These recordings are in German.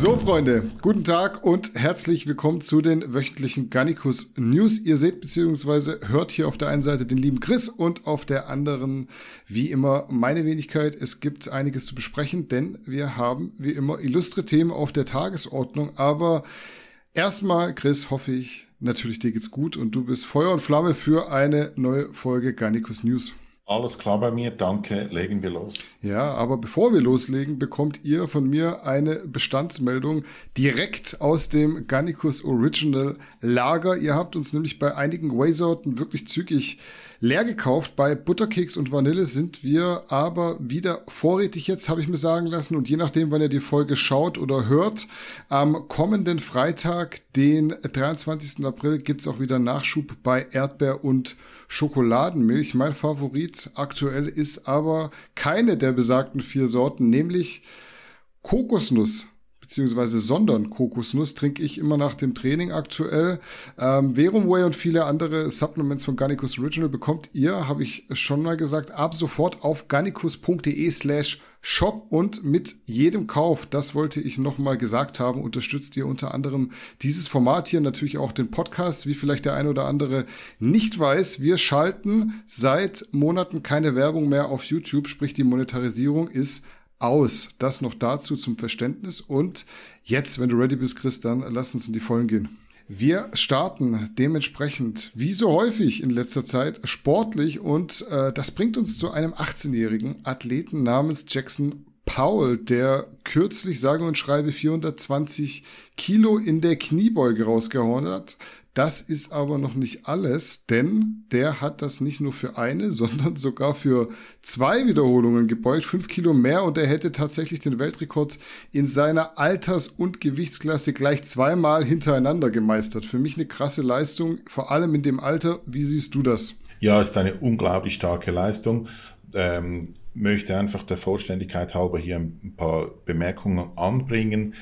So, Freunde, guten Tag und herzlich willkommen zu den wöchentlichen Garnicus News. Ihr seht bzw. hört hier auf der einen Seite den lieben Chris und auf der anderen, wie immer, meine Wenigkeit. Es gibt einiges zu besprechen, denn wir haben, wie immer, illustre Themen auf der Tagesordnung. Aber erstmal, Chris, hoffe ich, natürlich dir geht's gut und du bist Feuer und Flamme für eine neue Folge Garnicus News. Alles klar bei mir, danke. Legen wir los. Ja, aber bevor wir loslegen, bekommt ihr von mir eine Bestandsmeldung direkt aus dem Gannicus Original Lager. Ihr habt uns nämlich bei einigen Whey-Sorten wirklich zügig leer gekauft. Bei Butterkeks und Vanille sind wir aber wieder vorrätig jetzt, habe ich mir sagen lassen. Und je nachdem, wann ihr die Folge schaut oder hört, am kommenden Freitag, den 23. April, gibt's auch wieder Nachschub bei Erdbeer und Schokoladenmilch. Mein Favorit aktuell ist aber keine der besagten vier Sorten, nämlich Kokosnuss beziehungsweise sondern Kokosnuss trinke ich immer nach dem Training aktuell. Ähm, Verum Whey und viele andere Supplements von Garnicus Original bekommt ihr, habe ich schon mal gesagt, ab sofort auf garnicus.de slash Shop und mit jedem Kauf, das wollte ich nochmal gesagt haben, unterstützt ihr unter anderem dieses Format hier, natürlich auch den Podcast, wie vielleicht der eine oder andere nicht weiß. Wir schalten seit Monaten keine Werbung mehr auf YouTube, sprich die Monetarisierung ist aus. Das noch dazu zum Verständnis. Und jetzt, wenn du ready bist, Chris, dann lass uns in die Vollen gehen. Wir starten dementsprechend, wie so häufig in letzter Zeit, sportlich und äh, das bringt uns zu einem 18-jährigen Athleten namens Jackson Powell, der kürzlich sage und schreibe 420 Kilo in der Kniebeuge rausgehauen hat. Das ist aber noch nicht alles, denn der hat das nicht nur für eine, sondern sogar für zwei Wiederholungen gebeugt, fünf Kilo mehr und er hätte tatsächlich den Weltrekord in seiner Alters- und Gewichtsklasse gleich zweimal hintereinander gemeistert. Für mich eine krasse Leistung, vor allem in dem Alter. Wie siehst du das? Ja, ist eine unglaublich starke Leistung. Ähm, möchte einfach der Vollständigkeit halber hier ein paar Bemerkungen anbringen.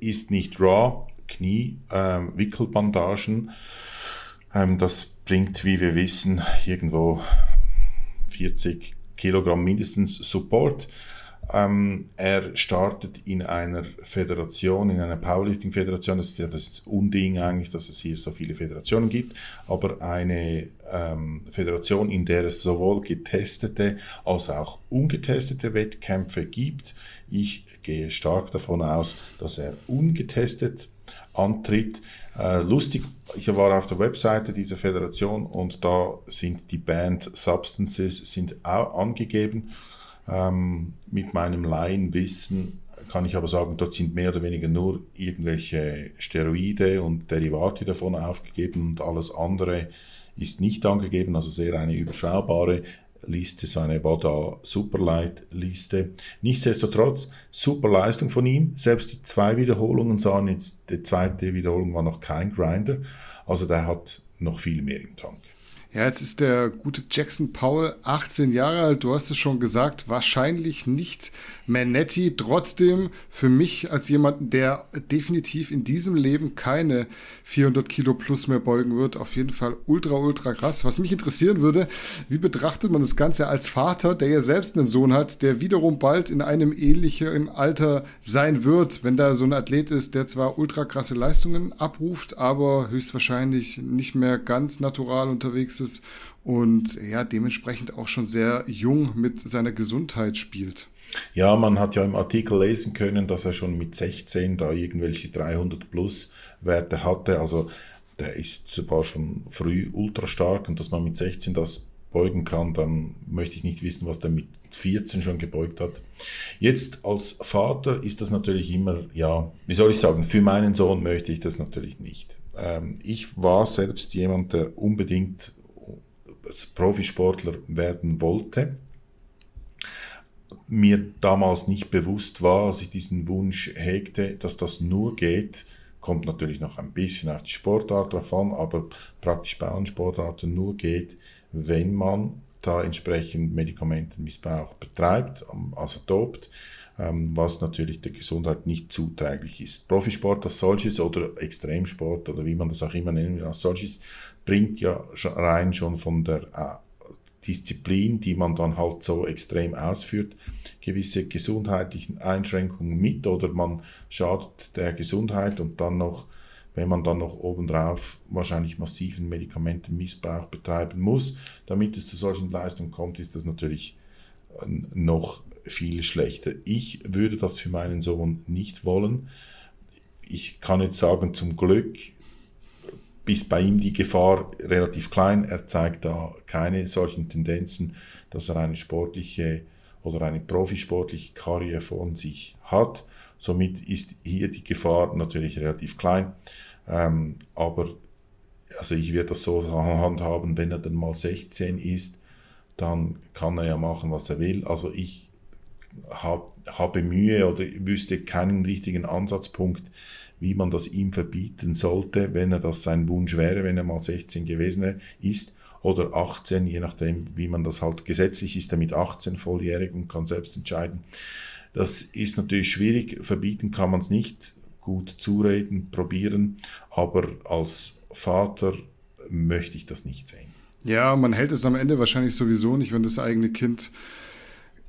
Ist nicht raw, Kniewickelbandagen. Ähm, ähm, das bringt, wie wir wissen, irgendwo 40 Kilogramm mindestens Support. Ähm, er startet in einer Föderation, in einer Powerlifting-Föderation. Das ist ja das Unding eigentlich, dass es hier so viele Föderationen gibt, aber eine ähm, Föderation, in der es sowohl getestete als auch ungetestete Wettkämpfe gibt. Ich gehe stark davon aus, dass er ungetestet antritt. Äh, lustig, ich war auf der Webseite dieser Föderation und da sind die Band Substances sind auch angegeben. Ähm, mit meinem Laienwissen kann ich aber sagen, dort sind mehr oder weniger nur irgendwelche Steroide und Derivate davon aufgegeben und alles andere ist nicht angegeben, also sehr eine überschaubare Liste, so eine Wada Superlight Liste. Nichtsdestotrotz, super Leistung von ihm. Selbst die zwei Wiederholungen sahen jetzt, die zweite Wiederholung war noch kein Grinder. Also der hat noch viel mehr im Tank. Ja, jetzt ist der gute Jackson Powell 18 Jahre alt. Du hast es schon gesagt, wahrscheinlich nicht Manetti. Trotzdem für mich als jemanden, der definitiv in diesem Leben keine 400 Kilo plus mehr beugen wird, auf jeden Fall ultra, ultra krass. Was mich interessieren würde, wie betrachtet man das Ganze als Vater, der ja selbst einen Sohn hat, der wiederum bald in einem ähnlichen Alter sein wird, wenn da so ein Athlet ist, der zwar ultra krasse Leistungen abruft, aber höchstwahrscheinlich nicht mehr ganz natural unterwegs ist und ja, dementsprechend auch schon sehr jung mit seiner Gesundheit spielt. Ja, man hat ja im Artikel lesen können, dass er schon mit 16 da irgendwelche 300 plus Werte hatte. Also der ist war schon früh ultra stark und dass man mit 16 das beugen kann, dann möchte ich nicht wissen, was der mit 14 schon gebeugt hat. Jetzt als Vater ist das natürlich immer, ja, wie soll ich sagen, für meinen Sohn möchte ich das natürlich nicht. Ähm, ich war selbst jemand, der unbedingt als Profisportler werden wollte mir damals nicht bewusst war, als ich diesen Wunsch hegte, dass das nur geht, kommt natürlich noch ein bisschen auf die Sportart an, aber praktisch bei allen Sportarten nur geht, wenn man da entsprechend Medikamentenmissbrauch betreibt, also dopt, ähm, was natürlich der Gesundheit nicht zuträglich ist. Profisport als solches oder Extremsport oder wie man das auch immer nennen will als solches, bringt ja rein schon von der äh, Disziplin, die man dann halt so extrem ausführt, gewisse gesundheitlichen Einschränkungen mit oder man schadet der Gesundheit und dann noch, wenn man dann noch obendrauf wahrscheinlich massiven Medikamentenmissbrauch betreiben muss, damit es zu solchen Leistungen kommt, ist das natürlich äh, noch viel schlechter. Ich würde das für meinen Sohn nicht wollen. Ich kann jetzt sagen, zum Glück ist bei ihm die Gefahr relativ klein. Er zeigt da keine solchen Tendenzen, dass er eine sportliche oder eine profisportliche Karriere von sich hat. Somit ist hier die Gefahr natürlich relativ klein. Ähm, aber also ich werde das so handhaben, wenn er dann mal 16 ist, dann kann er ja machen, was er will. Also ich hab, habe Mühe oder wüsste keinen richtigen Ansatzpunkt, wie man das ihm verbieten sollte, wenn er das sein Wunsch wäre, wenn er mal 16 gewesen ist oder 18, je nachdem, wie man das halt gesetzlich ist, er mit 18 volljährig und kann selbst entscheiden. Das ist natürlich schwierig, verbieten kann man es nicht, gut zureden, probieren, aber als Vater möchte ich das nicht sehen. Ja, man hält es am Ende wahrscheinlich sowieso nicht, wenn das eigene Kind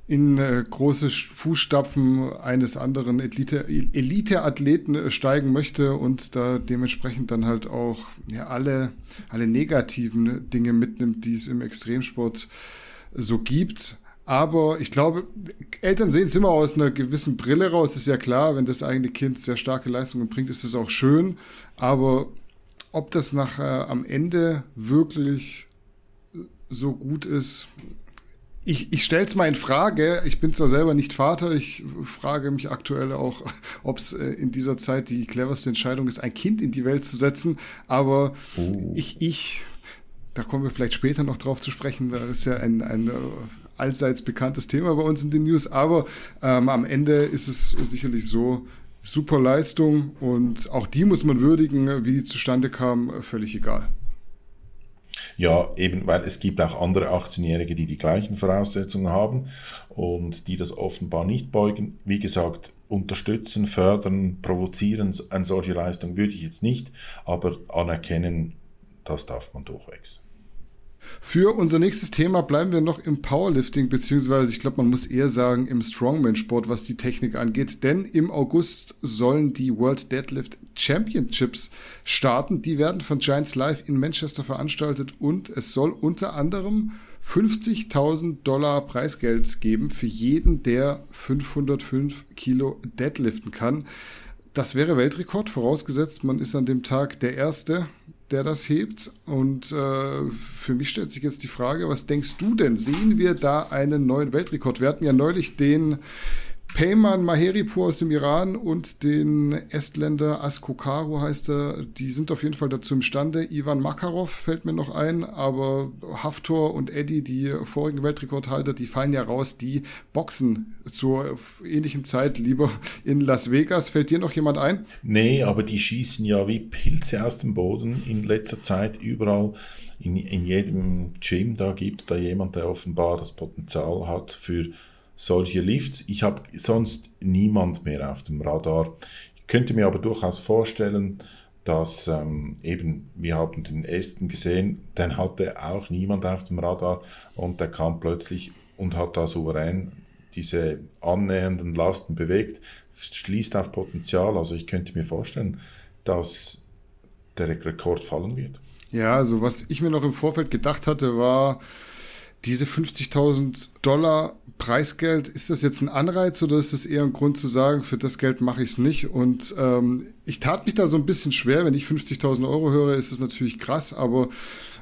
in äh, große Fußstapfen eines anderen Elite-Athleten äh, steigen möchte und da dementsprechend dann halt auch ja, alle, alle negativen Dinge mitnimmt, die es im Extremsport so gibt. Aber ich glaube, Eltern sehen es immer aus einer gewissen Brille raus. Ist ja klar, wenn das eigene Kind sehr starke Leistungen bringt, ist es auch schön. Aber ob das nachher am Ende wirklich so gut ist, ich, ich stelle es mal in Frage. Ich bin zwar selber nicht Vater, ich frage mich aktuell auch, ob es äh, in dieser Zeit die cleverste Entscheidung ist, ein Kind in die Welt zu setzen. Aber oh. ich, ich, da kommen wir vielleicht später noch drauf zu sprechen. Das ist ja ein, ein äh, allseits bekanntes Thema bei uns in den News. Aber ähm, am Ende ist es sicherlich so, super Leistung und auch die muss man würdigen, wie die zustande kam, völlig egal. Ja, eben, weil es gibt auch andere 18-Jährige, die die gleichen Voraussetzungen haben und die das offenbar nicht beugen. Wie gesagt, unterstützen, fördern, provozieren, eine solche Leistung würde ich jetzt nicht, aber anerkennen, das darf man durchwegs. Für unser nächstes Thema bleiben wir noch im Powerlifting, beziehungsweise ich glaube, man muss eher sagen im Strongman-Sport, was die Technik angeht. Denn im August sollen die World Deadlift Championships starten. Die werden von Giants Live in Manchester veranstaltet und es soll unter anderem 50.000 Dollar Preisgeld geben für jeden, der 505 Kilo deadliften kann. Das wäre Weltrekord, vorausgesetzt, man ist an dem Tag der Erste der das hebt. Und äh, für mich stellt sich jetzt die Frage, was denkst du denn? Sehen wir da einen neuen Weltrekord? Wir hatten ja neulich den Peyman Maheripur aus dem Iran und den Estländer Askokaru heißt er, die sind auf jeden Fall dazu imstande. Ivan Makarov fällt mir noch ein, aber Haftor und Eddie, die vorigen Weltrekordhalter, die fallen ja raus, die boxen zur ähnlichen Zeit lieber in Las Vegas. Fällt dir noch jemand ein? Nee, aber die schießen ja wie Pilze aus dem Boden in letzter Zeit überall. In, in jedem Gym, da gibt da jemand, der offenbar das Potenzial hat für solche Lifts. Ich habe sonst niemand mehr auf dem Radar. Ich könnte mir aber durchaus vorstellen, dass ähm, eben, wir haben den Esten gesehen, den hatte auch niemand auf dem Radar und der kam plötzlich und hat da souverän diese annähernden Lasten bewegt. Das schließt auf Potenzial. Also ich könnte mir vorstellen, dass der Rekord fallen wird. Ja, also was ich mir noch im Vorfeld gedacht hatte, war, diese 50.000 Dollar Preisgeld, ist das jetzt ein Anreiz oder ist das eher ein Grund zu sagen, für das Geld mache ich es nicht? Und ähm, ich tat mich da so ein bisschen schwer, wenn ich 50.000 Euro höre, ist das natürlich krass, aber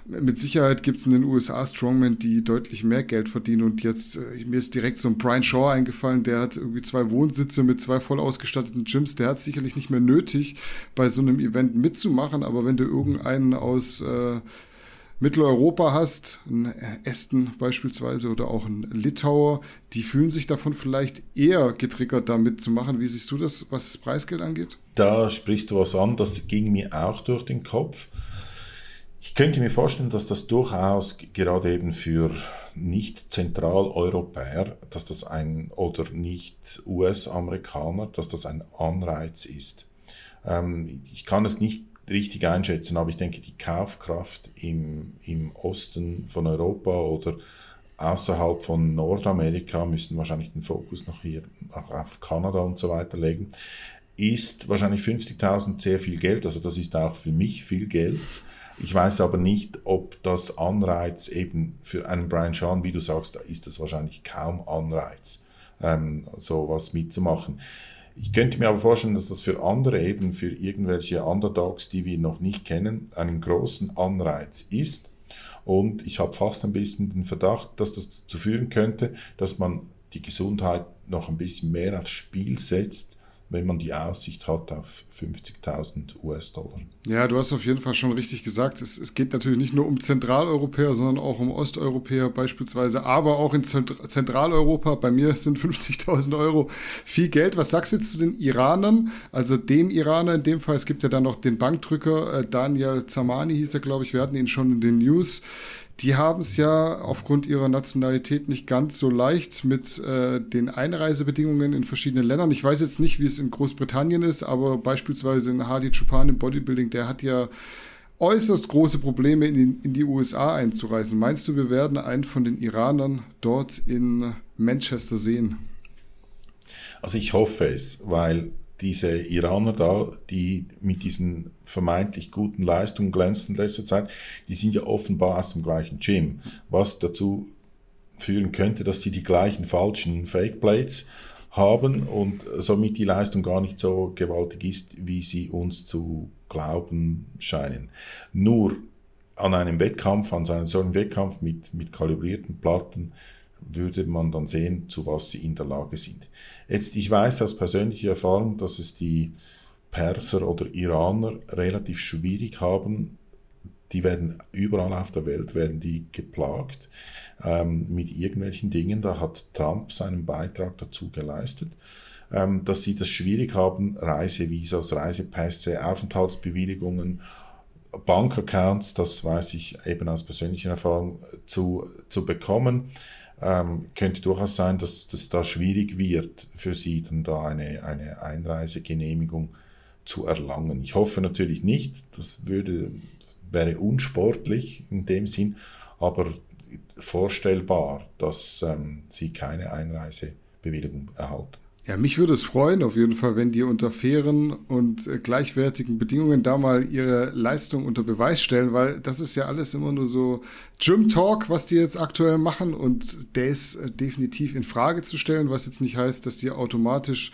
mit Sicherheit gibt es in den USA Strongmen, die deutlich mehr Geld verdienen. Und jetzt, äh, mir ist direkt so ein Brian Shaw eingefallen, der hat irgendwie zwei Wohnsitze mit zwei voll ausgestatteten Gyms. Der hat sicherlich nicht mehr nötig, bei so einem Event mitzumachen. Aber wenn du irgendeinen aus äh, Mitteleuropa hast, einen Esten beispielsweise oder auch einen Litauer, die fühlen sich davon vielleicht eher getriggert, da mitzumachen. Wie siehst du das, was das Preisgeld angeht? Da sprichst du was an, das ging mir auch durch den Kopf. Ich könnte mir vorstellen, dass das durchaus gerade eben für nicht Zentraleuropäer, dass das ein oder nicht US-Amerikaner, dass das ein Anreiz ist. Ähm, ich kann es nicht richtig einschätzen, aber ich denke, die Kaufkraft im, im Osten von Europa oder außerhalb von Nordamerika müssen wahrscheinlich den Fokus noch hier auch auf Kanada und so weiter legen, ist wahrscheinlich 50.000 sehr viel Geld. Also das ist auch für mich viel Geld. Ich weiß aber nicht, ob das Anreiz eben für einen Brian Sean, wie du sagst, da ist das wahrscheinlich kaum Anreiz, ähm, sowas mitzumachen. Ich könnte mir aber vorstellen, dass das für andere eben, für irgendwelche Underdogs, die wir noch nicht kennen, einen großen Anreiz ist. Und ich habe fast ein bisschen den Verdacht, dass das dazu führen könnte, dass man die Gesundheit noch ein bisschen mehr aufs Spiel setzt, wenn man die Aussicht hat auf 50.000 US-Dollar. Ja, du hast auf jeden Fall schon richtig gesagt. Es, es, geht natürlich nicht nur um Zentraleuropäer, sondern auch um Osteuropäer beispielsweise, aber auch in Zentraleuropa. Bei mir sind 50.000 Euro viel Geld. Was sagst du jetzt zu den Iranern? Also dem Iraner in dem Fall. Es gibt ja dann noch den Bankdrücker, äh, Daniel Zamani hieß er, glaube ich. Wir hatten ihn schon in den News die haben es ja aufgrund ihrer Nationalität nicht ganz so leicht mit äh, den Einreisebedingungen in verschiedenen Ländern. Ich weiß jetzt nicht, wie es in Großbritannien ist, aber beispielsweise in Hardy Chupan im Bodybuilding, der hat ja äußerst große Probleme in in die USA einzureisen. Meinst du, wir werden einen von den Iranern dort in Manchester sehen? Also ich hoffe es, weil diese Iraner da, die mit diesen vermeintlich guten Leistungen glänzen in letzter Zeit, die sind ja offenbar aus dem gleichen Gym, was dazu führen könnte, dass sie die gleichen falschen Fake Plates haben und somit die Leistung gar nicht so gewaltig ist, wie sie uns zu glauben scheinen. Nur an einem Wettkampf, an einem solchen Wettkampf mit, mit kalibrierten Platten, würde man dann sehen, zu was sie in der Lage sind. Jetzt, ich weiß aus persönlicher Erfahrung, dass es die Perser oder Iraner relativ schwierig haben. Die werden überall auf der Welt werden die geplagt ähm, mit irgendwelchen Dingen. Da hat Trump seinen Beitrag dazu geleistet, ähm, dass sie das schwierig haben, Reisevisas, Reisepässe, Aufenthaltsbewilligungen Bankaccounts, das weiß ich eben aus persönlicher Erfahrung, zu, zu bekommen ähm, könnte durchaus sein, dass das da schwierig wird für sie, dann da eine, eine Einreisegenehmigung zu erlangen. Ich hoffe natürlich nicht, das würde, wäre unsportlich in dem Sinn, aber vorstellbar, dass ähm, sie keine Einreisebewilligung erhalten. Ja, mich würde es freuen, auf jeden Fall, wenn die unter fairen und äh, gleichwertigen Bedingungen da mal ihre Leistung unter Beweis stellen, weil das ist ja alles immer nur so Gym Talk, was die jetzt aktuell machen und der ist äh, definitiv in Frage zu stellen, was jetzt nicht heißt, dass die automatisch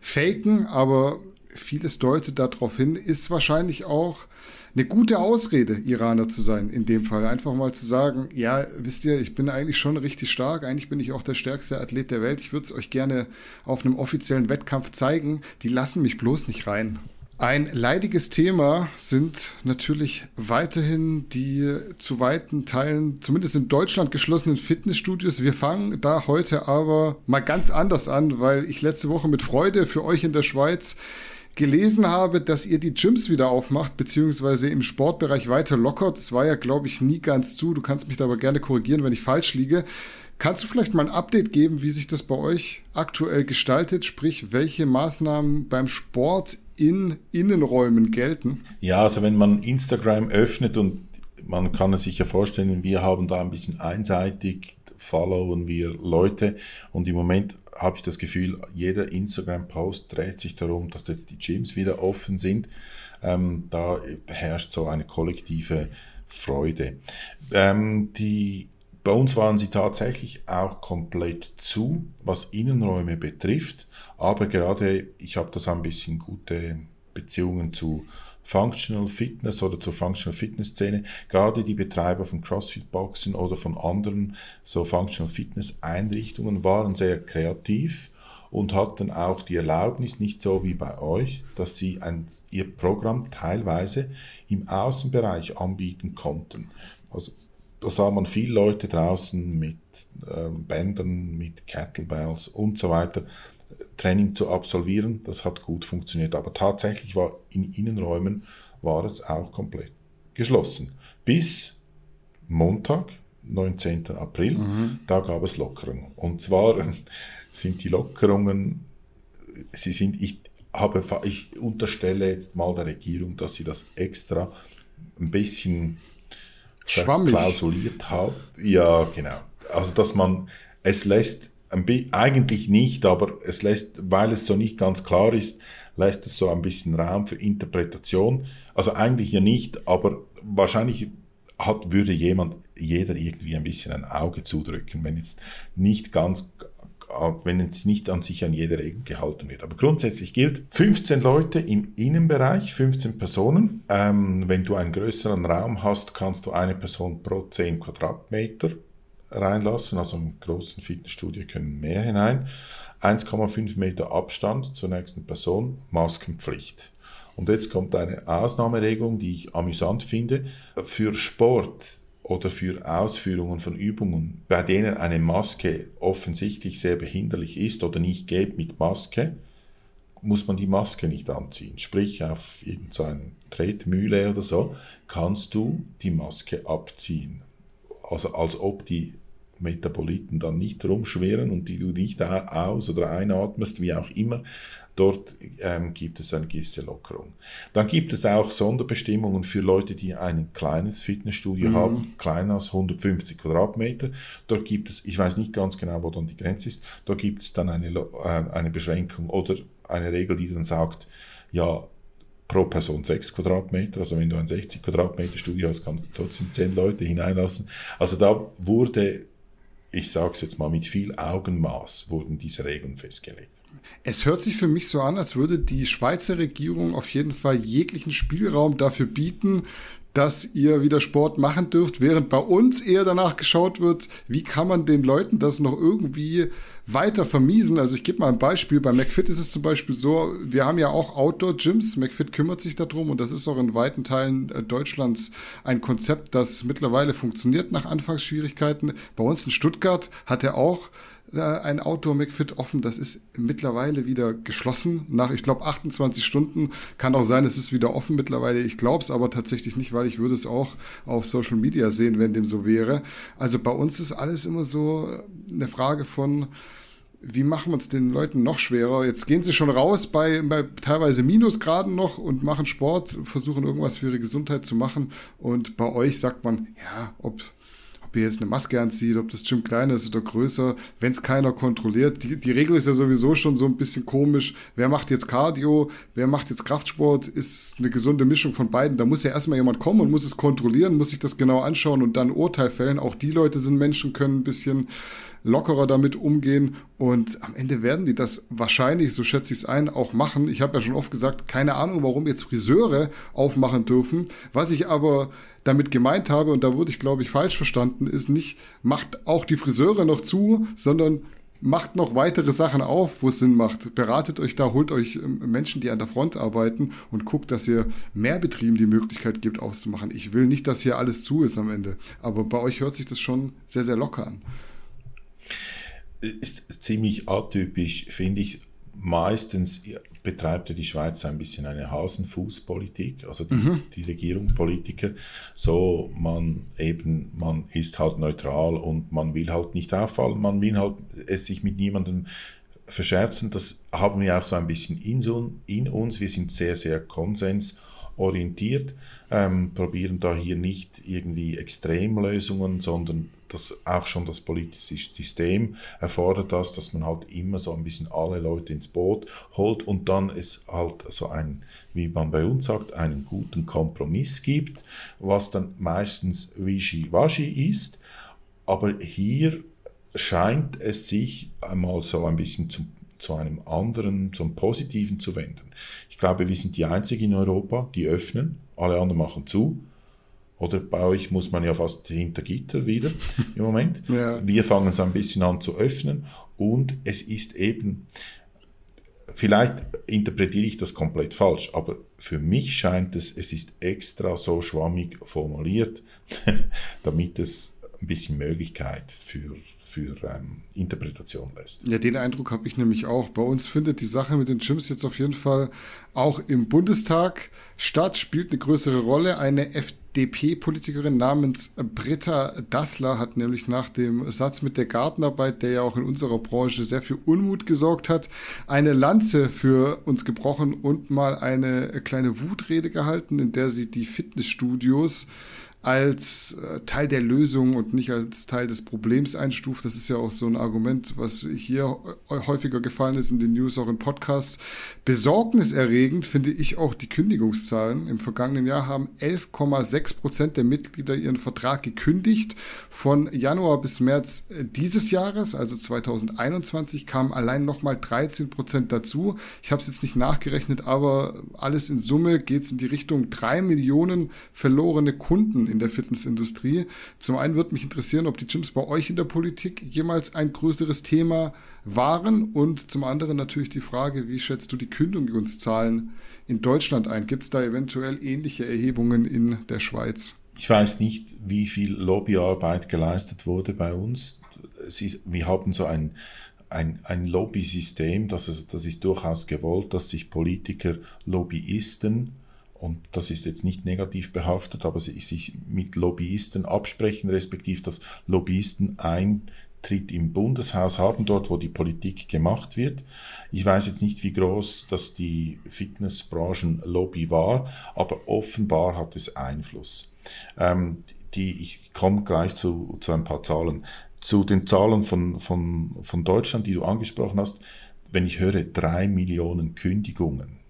faken, aber vieles deutet darauf hin, ist wahrscheinlich auch eine gute Ausrede, Iraner zu sein, in dem Fall. Einfach mal zu sagen, ja, wisst ihr, ich bin eigentlich schon richtig stark, eigentlich bin ich auch der stärkste Athlet der Welt, ich würde es euch gerne auf einem offiziellen Wettkampf zeigen, die lassen mich bloß nicht rein. Ein leidiges Thema sind natürlich weiterhin die zu weiten Teilen, zumindest in Deutschland geschlossenen Fitnessstudios. Wir fangen da heute aber mal ganz anders an, weil ich letzte Woche mit Freude für euch in der Schweiz gelesen habe, dass ihr die Gyms wieder aufmacht, beziehungsweise im Sportbereich weiter lockert. Das war ja, glaube ich, nie ganz zu. Du kannst mich da aber gerne korrigieren, wenn ich falsch liege. Kannst du vielleicht mal ein Update geben, wie sich das bei euch aktuell gestaltet? Sprich, welche Maßnahmen beim Sport in Innenräumen gelten? Ja, also wenn man Instagram öffnet und man kann es sich ja vorstellen, wir haben da ein bisschen einseitig followen wir Leute und im Moment habe ich das Gefühl, jeder Instagram-Post dreht sich darum, dass jetzt die Gyms wieder offen sind. Ähm, da herrscht so eine kollektive Freude. Ähm, die, bei uns waren sie tatsächlich auch komplett zu, was Innenräume betrifft, aber gerade ich habe das ein bisschen gute Beziehungen zu Functional Fitness oder zur Functional Fitness Szene, gerade die Betreiber von CrossFit Boxen oder von anderen so Functional Fitness Einrichtungen waren sehr kreativ und hatten auch die Erlaubnis, nicht so wie bei euch, dass sie ein, ihr Programm teilweise im Außenbereich anbieten konnten. Also da sah man viele Leute draußen mit ähm, Bändern, mit Kettlebells und so weiter. Training zu absolvieren. Das hat gut funktioniert. Aber tatsächlich war in Innenräumen war es auch komplett geschlossen. Bis Montag, 19. April, mhm. da gab es Lockerungen. Und zwar sind die Lockerungen, sie sind, ich, habe, ich unterstelle jetzt mal der Regierung, dass sie das extra ein bisschen Schwammig. klausuliert hat. Ja, genau. Also, dass man, es lässt, eigentlich nicht, aber es lässt, weil es so nicht ganz klar ist, lässt es so ein bisschen Raum für Interpretation. Also eigentlich ja nicht, aber wahrscheinlich hat, würde jemand, jeder irgendwie ein bisschen ein Auge zudrücken, wenn jetzt nicht ganz wenn es nicht an sich an jeder Regel gehalten wird. Aber grundsätzlich gilt, 15 Leute im Innenbereich, 15 Personen. Ähm, wenn du einen größeren Raum hast, kannst du eine Person pro 10 Quadratmeter reinlassen. Also im großen Fitnessstudio können mehr hinein. 1,5 Meter Abstand zur nächsten Person, Maskenpflicht. Und jetzt kommt eine Ausnahmeregelung, die ich amüsant finde. Für Sport oder für Ausführungen von Übungen, bei denen eine Maske offensichtlich sehr behinderlich ist oder nicht geht mit Maske, muss man die Maske nicht anziehen. Sprich, auf irgendeiner Tretmühle oder so, kannst du die Maske abziehen. Also als ob die Metaboliten dann nicht rumschwirren und die du nicht aus- oder einatmest, wie auch immer. Dort ähm, gibt es eine gewisse Lockerung. Dann gibt es auch Sonderbestimmungen für Leute, die ein kleines Fitnessstudio mhm. haben, kleiner als 150 Quadratmeter. Dort gibt es, ich weiß nicht ganz genau, wo dann die Grenze ist, da gibt es dann eine, äh, eine Beschränkung oder eine Regel, die dann sagt, ja, pro Person 6 Quadratmeter. Also wenn du ein 60 Quadratmeter Studio hast, kannst du trotzdem 10 Leute hineinlassen. Also da wurde ich sage es jetzt mal mit viel Augenmaß, wurden diese Regeln festgelegt. Es hört sich für mich so an, als würde die Schweizer Regierung auf jeden Fall jeglichen Spielraum dafür bieten, dass ihr wieder Sport machen dürft, während bei uns eher danach geschaut wird, wie kann man den Leuten das noch irgendwie weiter vermiesen. Also ich gebe mal ein Beispiel. Bei McFit ist es zum Beispiel so, wir haben ja auch Outdoor-Gyms. McFit kümmert sich darum und das ist auch in weiten Teilen äh, Deutschlands ein Konzept, das mittlerweile funktioniert nach Anfangsschwierigkeiten. Bei uns in Stuttgart hat er auch ein Outdoor McFit offen. Das ist mittlerweile wieder geschlossen. Nach, ich glaube, 28 Stunden. Kann auch sein, es ist wieder offen mittlerweile. Ich glaube es aber tatsächlich nicht, weil ich würde es auch auf Social Media sehen, wenn dem so wäre. Also bei uns ist alles immer so eine Frage von, wie machen wir es den Leuten noch schwerer? Jetzt gehen sie schon raus bei, bei teilweise Minusgraden noch und machen Sport, versuchen irgendwas für ihre Gesundheit zu machen. Und bei euch sagt man, ja, ob ob ihr jetzt eine Maske anzieht, ob das Gym kleiner ist oder größer, wenn es keiner kontrolliert. Die, die Regel ist ja sowieso schon so ein bisschen komisch. Wer macht jetzt Cardio, wer macht jetzt Kraftsport, ist eine gesunde Mischung von beiden. Da muss ja erstmal jemand kommen und muss es kontrollieren, muss sich das genau anschauen und dann Urteil fällen. Auch die Leute sind Menschen, können ein bisschen lockerer damit umgehen und am Ende werden die das wahrscheinlich, so schätze ich es ein, auch machen. Ich habe ja schon oft gesagt, keine Ahnung, warum jetzt Friseure aufmachen dürfen. Was ich aber damit gemeint habe, und da wurde ich, glaube ich, falsch verstanden, ist nicht, macht auch die Friseure noch zu, sondern macht noch weitere Sachen auf, wo es Sinn macht. Beratet euch da, holt euch ähm, Menschen, die an der Front arbeiten und guckt, dass ihr mehr Betrieben die Möglichkeit gibt, auszumachen. Ich will nicht, dass hier alles zu ist am Ende, aber bei euch hört sich das schon sehr, sehr locker an ist ziemlich atypisch, finde ich. Meistens betreibt ja die Schweiz ein bisschen eine Haus-und-Fuß-Politik, also die, mhm. die Regierung, Politiker. So, man eben, man ist halt neutral und man will halt nicht auffallen, man will halt es sich mit niemandem verscherzen. Das haben wir auch so ein bisschen in, in uns. Wir sind sehr, sehr konsensorientiert, ähm, probieren da hier nicht irgendwie Extremlösungen, sondern das auch schon das politische System erfordert das, dass man halt immer so ein bisschen alle Leute ins Boot holt und dann es halt so ein, wie man bei uns sagt, einen guten Kompromiss gibt, was dann meistens wischiwaschi ist. Aber hier scheint es sich einmal so ein bisschen zum zu einem anderen, zum Positiven zu wenden. Ich glaube, wir sind die Einzigen in Europa, die öffnen, alle anderen machen zu. Oder bei euch muss man ja fast hinter Gitter wieder im Moment. ja. Wir fangen es ein bisschen an zu öffnen und es ist eben, vielleicht interpretiere ich das komplett falsch, aber für mich scheint es, es ist extra so schwammig formuliert, damit es ein bisschen Möglichkeit für, für ähm, Interpretation lässt. Ja, den Eindruck habe ich nämlich auch. Bei uns findet die Sache mit den Gyms jetzt auf jeden Fall auch im Bundestag statt, spielt eine größere Rolle. Eine FDP-Politikerin namens Britta Dassler hat nämlich nach dem Satz mit der Gartenarbeit, der ja auch in unserer Branche sehr viel Unmut gesorgt hat, eine Lanze für uns gebrochen und mal eine kleine Wutrede gehalten, in der sie die Fitnessstudios als äh, Teil der Lösung und nicht als Teil des Problems einstuft. Das ist ja auch so ein Argument, was hier häufiger gefallen ist in den News, auch in Podcasts. Besorgniserregend finde ich auch die Kündigungszahlen. Im vergangenen Jahr haben 11,6 Prozent der Mitglieder ihren Vertrag gekündigt. Von Januar bis März äh, dieses Jahres, also 2021, kamen allein nochmal 13 Prozent dazu. Ich habe es jetzt nicht nachgerechnet, aber alles in Summe geht es in die Richtung drei Millionen verlorene Kunden in der Fitnessindustrie. Zum einen würde mich interessieren, ob die Gyms bei euch in der Politik jemals ein größeres Thema waren und zum anderen natürlich die Frage, wie schätzt du die Kündigungszahlen in Deutschland ein? Gibt es da eventuell ähnliche Erhebungen in der Schweiz? Ich weiß nicht, wie viel Lobbyarbeit geleistet wurde bei uns. Ist, wir haben so ein, ein, ein Lobby-System, das ist, das ist durchaus gewollt, dass sich Politiker Lobbyisten und das ist jetzt nicht negativ behaftet, aber sie sich mit Lobbyisten absprechen, respektive dass Lobbyisten Eintritt im Bundeshaus haben, dort wo die Politik gemacht wird. Ich weiß jetzt nicht, wie groß das die Fitnessbranchen-Lobby war, aber offenbar hat es Einfluss. Ähm, die, ich komme gleich zu, zu ein paar Zahlen. Zu den Zahlen von, von, von Deutschland, die du angesprochen hast, wenn ich höre drei Millionen Kündigungen,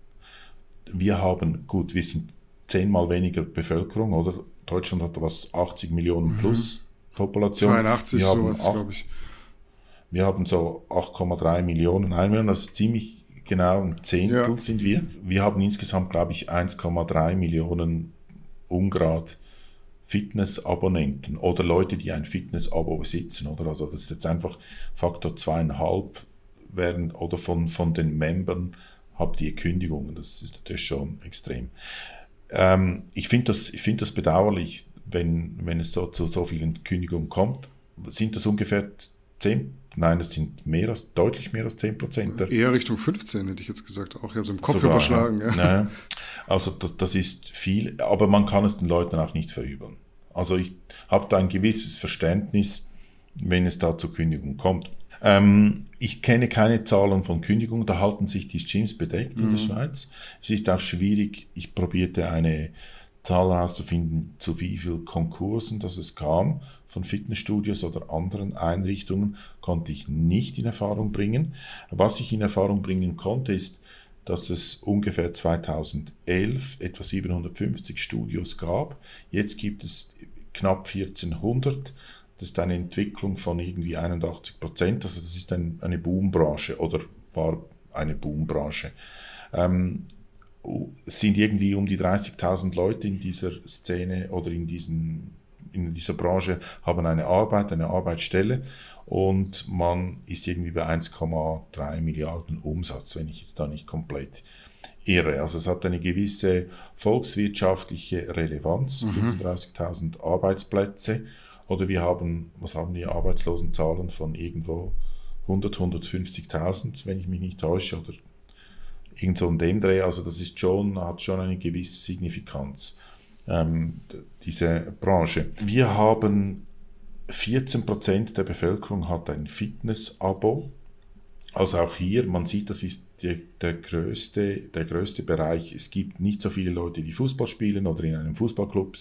wir haben, gut, wir sind zehnmal weniger Bevölkerung, oder? Deutschland hat was 80 Millionen mhm. plus mhm. Population. 82, wir sowas, glaube ich. Wir haben so 8,3 Millionen Einwohner, das ist ziemlich genau ein Zehntel ja. sind wir. Wir haben insgesamt, glaube ich, 1,3 Millionen Ungrad Fitnessabonnenten oder Leute, die ein Fitnessabo besitzen, oder? Also das ist jetzt einfach Faktor zweieinhalb werden oder von, von den Membern habt ihr Kündigungen. Das ist natürlich schon extrem. Ähm, ich finde das, ich finde das bedauerlich, wenn, wenn es so zu so vielen Kündigungen kommt. Sind das ungefähr 10, nein, es sind mehr als, deutlich mehr als 10 Prozent. Eher Richtung 15, hätte ich jetzt gesagt, auch ja so im Kopf Sogar, überschlagen. Ja. Ja. Also das, das ist viel, aber man kann es den Leuten auch nicht verübeln. Also ich habe da ein gewisses Verständnis, wenn es da zur Kündigung kommt. Ähm, ich kenne keine Zahlen von Kündigungen, da halten sich die Gyms bedeckt mhm. in der mhm. Schweiz. Es ist auch schwierig, ich probierte eine Zahl herauszufinden, zu wie viel Konkursen das es kam von Fitnessstudios oder anderen Einrichtungen, konnte ich nicht in Erfahrung bringen. Was ich in Erfahrung bringen konnte, ist, dass es ungefähr 2011 etwa 750 Studios gab. Jetzt gibt es knapp 1400. Das ist eine Entwicklung von irgendwie 81 Prozent. Also das ist ein, eine Boombranche oder war eine Boombranche. Ähm, sind irgendwie um die 30.000 Leute in dieser Szene oder in, diesen, in dieser Branche, haben eine Arbeit, eine Arbeitsstelle und man ist irgendwie bei 1,3 Milliarden Umsatz, wenn ich jetzt da nicht komplett irre. Also es hat eine gewisse volkswirtschaftliche Relevanz, mhm. 35.000 Arbeitsplätze oder wir haben, was haben die Arbeitslosenzahlen von irgendwo 100, 150.000, wenn ich mich nicht täusche, oder irgend so in dem Dreh. Also das ist schon, hat schon eine gewisse Signifikanz, ähm, diese Branche. Wir haben 14 Prozent der Bevölkerung hat ein Fitness-Abo. Also auch hier, man sieht, das ist der, der, größte, der größte Bereich. Es gibt nicht so viele Leute, die Fußball spielen oder in einem Fußballclub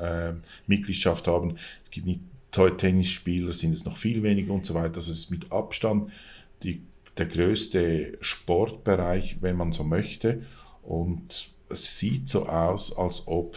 äh, Mitgliedschaft haben. Es gibt nicht Tennisspieler, sind es noch viel weniger und so weiter. Das ist mit Abstand die, der größte Sportbereich, wenn man so möchte. Und es sieht so aus, als ob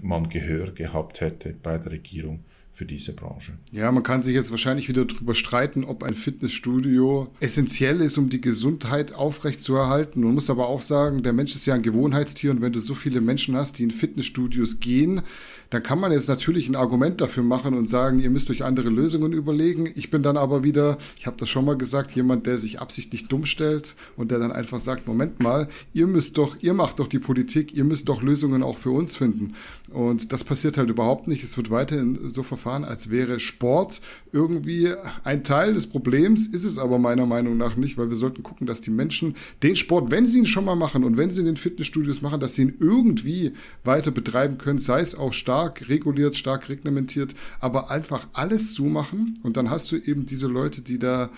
man Gehör gehabt hätte bei der Regierung für diese Branche. Ja, man kann sich jetzt wahrscheinlich wieder darüber streiten, ob ein Fitnessstudio essentiell ist, um die Gesundheit aufrechtzuerhalten. Man muss aber auch sagen, der Mensch ist ja ein Gewohnheitstier und wenn du so viele Menschen hast, die in Fitnessstudios gehen, dann kann man jetzt natürlich ein Argument dafür machen und sagen, ihr müsst euch andere Lösungen überlegen. Ich bin dann aber wieder, ich habe das schon mal gesagt, jemand, der sich absichtlich dumm stellt und der dann einfach sagt, Moment mal, ihr müsst doch, ihr macht doch die Politik, ihr müsst doch Lösungen auch für uns finden. Und das passiert halt überhaupt nicht. Es wird weiterhin so Verfahren, als wäre Sport irgendwie ein Teil des Problems, ist es aber meiner Meinung nach nicht, weil wir sollten gucken, dass die Menschen den Sport, wenn sie ihn schon mal machen und wenn sie in den Fitnessstudios machen, dass sie ihn irgendwie weiter betreiben können, sei es auch stark reguliert, stark reglementiert, aber einfach alles zumachen und dann hast du eben diese Leute, die da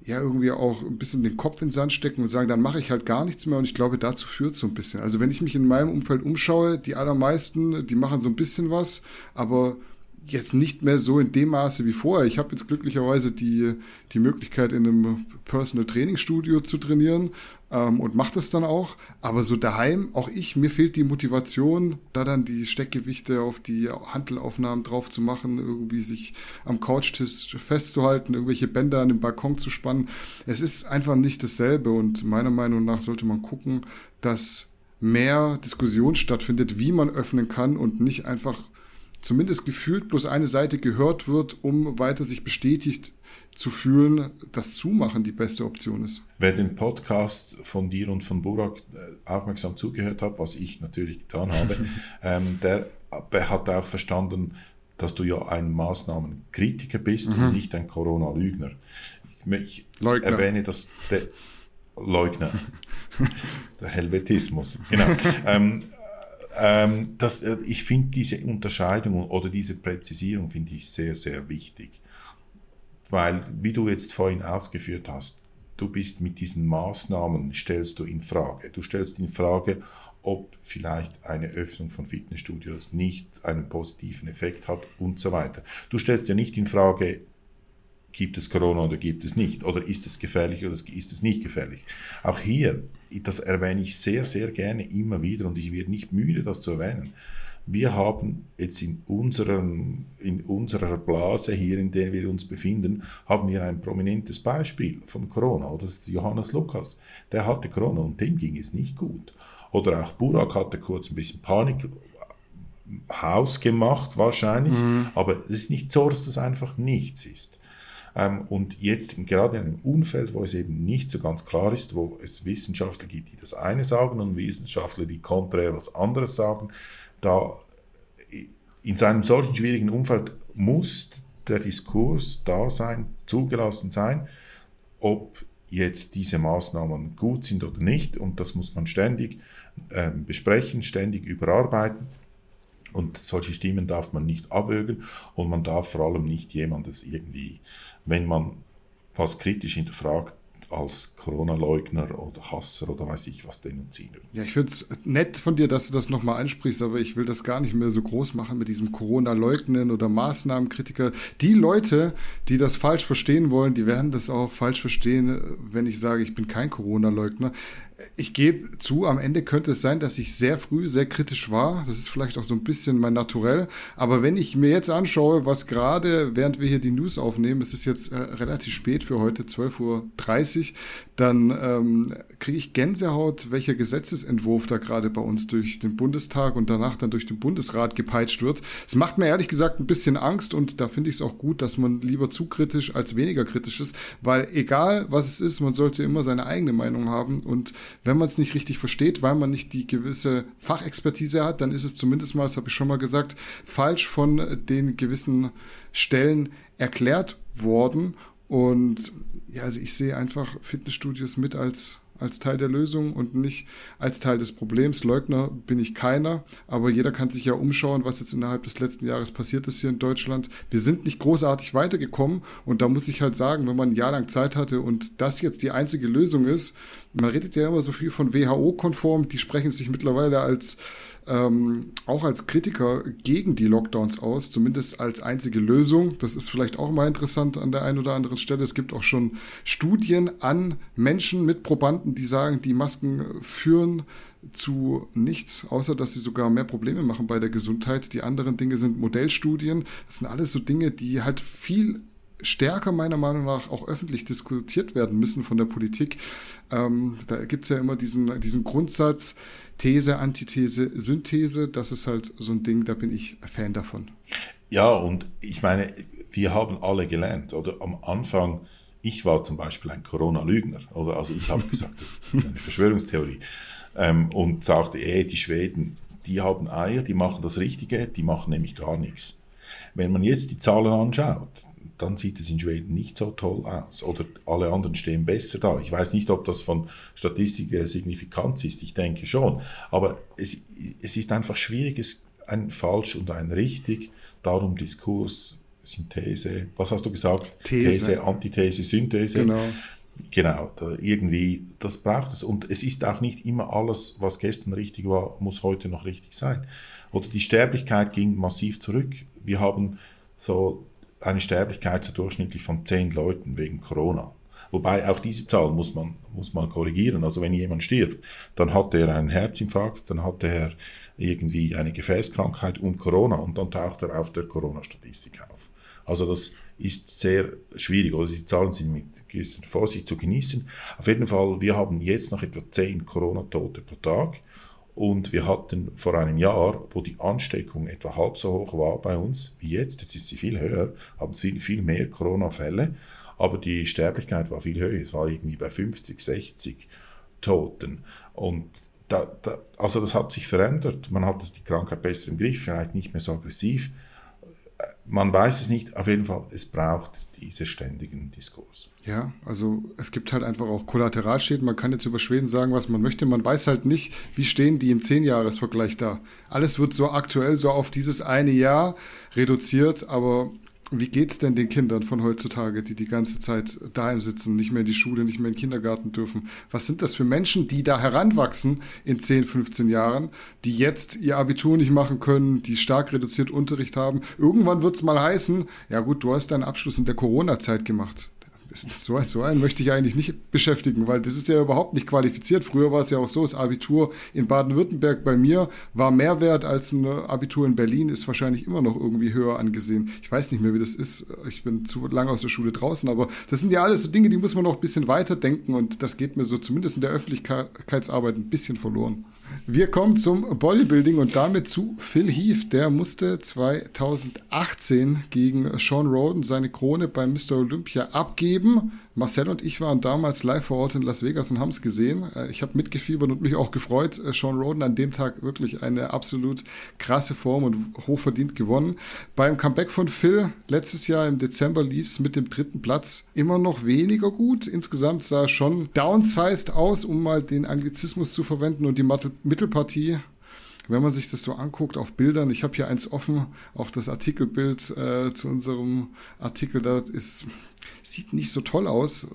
ja irgendwie auch ein bisschen den Kopf in den Sand stecken und sagen, dann mache ich halt gar nichts mehr und ich glaube, dazu führt so ein bisschen. Also wenn ich mich in meinem Umfeld umschaue, die allermeisten, die machen so ein bisschen was, aber jetzt nicht mehr so in dem Maße wie vorher. Ich habe jetzt glücklicherweise die, die Möglichkeit, in einem Personal Training Studio zu trainieren ähm, und mache das dann auch. Aber so daheim, auch ich, mir fehlt die Motivation, da dann die Steckgewichte auf die Handelaufnahmen drauf zu machen, irgendwie sich am Couchtisch festzuhalten, irgendwelche Bänder an den Balkon zu spannen. Es ist einfach nicht dasselbe und meiner Meinung nach sollte man gucken, dass mehr Diskussion stattfindet, wie man öffnen kann und nicht einfach zumindest gefühlt bloß eine Seite gehört wird, um weiter sich bestätigt zu fühlen, dass Zumachen die beste Option ist. Wer den Podcast von dir und von Burak äh, aufmerksam zugehört hat, was ich natürlich getan habe, ähm, der hat auch verstanden, dass du ja ein Maßnahmenkritiker bist mhm. und nicht ein Corona-Lügner. Ich, ich erwähne das, der Leugner, der Helvetismus, genau. ähm, ähm, das, äh, ich finde diese Unterscheidung oder diese Präzisierung finde ich sehr, sehr wichtig. Weil, wie du jetzt vorhin ausgeführt hast, du bist mit diesen Maßnahmen, stellst du in Frage. Du stellst in Frage, ob vielleicht eine Öffnung von Fitnessstudios nicht einen positiven Effekt hat und so weiter. Du stellst ja nicht in Frage, gibt es Corona oder gibt es nicht? Oder ist es gefährlich oder ist es nicht gefährlich? Auch hier, das erwähne ich sehr, sehr gerne immer wieder und ich werde nicht müde, das zu erwähnen. Wir haben jetzt in, unserem, in unserer Blase hier, in der wir uns befinden, haben wir ein prominentes Beispiel von Corona. Das ist Johannes Lukas. Der hatte Corona und dem ging es nicht gut. Oder auch Burak hatte kurz ein bisschen Panik, Haus gemacht wahrscheinlich, mhm. aber es ist nicht so, dass das einfach nichts ist. Ähm, und jetzt gerade in einem Umfeld, wo es eben nicht so ganz klar ist, wo es Wissenschaftler gibt, die das eine sagen und Wissenschaftler, die konträr was anderes sagen, da in seinem solchen schwierigen Umfeld muss der Diskurs da sein, zugelassen sein, ob jetzt diese Maßnahmen gut sind oder nicht. Und das muss man ständig äh, besprechen, ständig überarbeiten. Und solche Stimmen darf man nicht abwürgen und man darf vor allem nicht jemandes irgendwie wenn man was kritisch hinterfragt, als Corona-Leugner oder Hasser oder weiß ich was denunzieren. Ja, ich finde es nett von dir, dass du das nochmal ansprichst, aber ich will das gar nicht mehr so groß machen mit diesem Corona-Leugnen oder Maßnahmenkritiker. Die Leute, die das falsch verstehen wollen, die werden das auch falsch verstehen, wenn ich sage, ich bin kein Corona-Leugner ich gebe zu, am Ende könnte es sein, dass ich sehr früh sehr kritisch war. Das ist vielleicht auch so ein bisschen mein Naturell. Aber wenn ich mir jetzt anschaue, was gerade, während wir hier die News aufnehmen, es ist jetzt äh, relativ spät für heute, 12.30 Uhr, dann ähm, kriege ich Gänsehaut, welcher Gesetzesentwurf da gerade bei uns durch den Bundestag und danach dann durch den Bundesrat gepeitscht wird. Es macht mir ehrlich gesagt ein bisschen Angst und da finde ich es auch gut, dass man lieber zu kritisch als weniger kritisch ist, weil egal was es ist, man sollte immer seine eigene Meinung haben und wenn man es nicht richtig versteht, weil man nicht die gewisse Fachexpertise hat, dann ist es zumindest mal, das habe ich schon mal gesagt, falsch von den gewissen Stellen erklärt worden. Und ja, also ich sehe einfach Fitnessstudios mit als als Teil der Lösung und nicht als Teil des Problems. Leugner bin ich keiner, aber jeder kann sich ja umschauen, was jetzt innerhalb des letzten Jahres passiert ist hier in Deutschland. Wir sind nicht großartig weitergekommen und da muss ich halt sagen, wenn man ein Jahr lang Zeit hatte und das jetzt die einzige Lösung ist, man redet ja immer so viel von WHO-konform, die sprechen sich mittlerweile als ähm, auch als Kritiker gegen die Lockdowns aus, zumindest als einzige Lösung. Das ist vielleicht auch mal interessant an der einen oder anderen Stelle. Es gibt auch schon Studien an Menschen mit Probanden, die sagen, die Masken führen zu nichts, außer dass sie sogar mehr Probleme machen bei der Gesundheit. Die anderen Dinge sind Modellstudien. Das sind alles so Dinge, die halt viel stärker meiner Meinung nach auch öffentlich diskutiert werden müssen von der Politik. Ähm, da gibt es ja immer diesen, diesen Grundsatz, These, Antithese, Synthese. Das ist halt so ein Ding, da bin ich Fan davon. Ja, und ich meine, wir haben alle gelernt, oder am Anfang, ich war zum Beispiel ein Corona-Lügner, oder also ich habe gesagt, das ist eine Verschwörungstheorie ähm, und sagte, ey, die Schweden, die haben Eier, die machen das Richtige, die machen nämlich gar nichts. Wenn man jetzt die Zahlen anschaut, dann sieht es in Schweden nicht so toll aus. Oder alle anderen stehen besser da. Ich weiß nicht, ob das von Statistik Signifikanz ist. Ich denke schon. Aber es, es ist einfach schwierig, es ein falsch und ein richtig. Darum Diskurs, Synthese, was hast du gesagt? These, These Antithese, Synthese. Genau. Genau, da irgendwie, das braucht es. Und es ist auch nicht immer alles, was gestern richtig war, muss heute noch richtig sein. Oder die Sterblichkeit ging massiv zurück. Wir haben so eine Sterblichkeit so durchschnittlich von zehn Leuten wegen Corona. Wobei auch diese Zahl muss man, muss man korrigieren. Also wenn jemand stirbt, dann hat er einen Herzinfarkt, dann hat er irgendwie eine Gefäßkrankheit und Corona und dann taucht er auf der Corona-Statistik auf. Also das ist sehr schwierig, oder die Zahlen sind mit gewisser Vorsicht zu genießen. Auf jeden Fall, wir haben jetzt noch etwa zehn Corona-Tote pro Tag und wir hatten vor einem Jahr, wo die Ansteckung etwa halb so hoch war bei uns wie jetzt, jetzt ist sie viel höher, haben sie viel mehr Corona-Fälle, aber die Sterblichkeit war viel höher. Es war irgendwie bei 50, 60 Toten. Und da, da, also das hat sich verändert. Man hat die Krankheit besser im Griff, vielleicht nicht mehr so aggressiv man weiß es nicht, auf jeden Fall, es braucht diese ständigen Diskurs. Ja, also es gibt halt einfach auch Kollateralschäden. Man kann jetzt über Schweden sagen, was man möchte. Man weiß halt nicht, wie stehen die im Zehnjahresvergleich da. Alles wird so aktuell so auf dieses eine Jahr reduziert, aber wie geht's denn den Kindern von heutzutage, die die ganze Zeit daheim sitzen, nicht mehr in die Schule, nicht mehr in den Kindergarten dürfen? Was sind das für Menschen, die da heranwachsen in 10, 15 Jahren, die jetzt ihr Abitur nicht machen können, die stark reduziert Unterricht haben? Irgendwann wird's mal heißen, ja gut, du hast deinen Abschluss in der Corona-Zeit gemacht so, so einen möchte ich eigentlich nicht beschäftigen, weil das ist ja überhaupt nicht qualifiziert. Früher war es ja auch so, das Abitur in Baden-Württemberg bei mir war mehr wert als ein Abitur in Berlin, ist wahrscheinlich immer noch irgendwie höher angesehen. Ich weiß nicht mehr, wie das ist. Ich bin zu lange aus der Schule draußen, aber das sind ja alles so Dinge, die muss man noch ein bisschen weiter denken und das geht mir so zumindest in der Öffentlichkeitsarbeit ein bisschen verloren. Wir kommen zum Bodybuilding und damit zu Phil Heath. Der musste 2018 gegen Sean Roden seine Krone bei Mr. Olympia abgeben. Marcel und ich waren damals live vor Ort in Las Vegas und haben es gesehen. Äh, ich habe mitgefiebert und mich auch gefreut. Äh, Sean Roden an dem Tag wirklich eine absolut krasse Form und hochverdient gewonnen. Beim Comeback von Phil letztes Jahr im Dezember lief es mit dem dritten Platz immer noch weniger gut. Insgesamt sah schon downsized aus, um mal den Anglizismus zu verwenden und die Mittelpartie wenn man sich das so anguckt auf Bildern, ich habe hier eins offen, auch das Artikelbild äh, zu unserem Artikel, da ist sieht nicht so toll aus.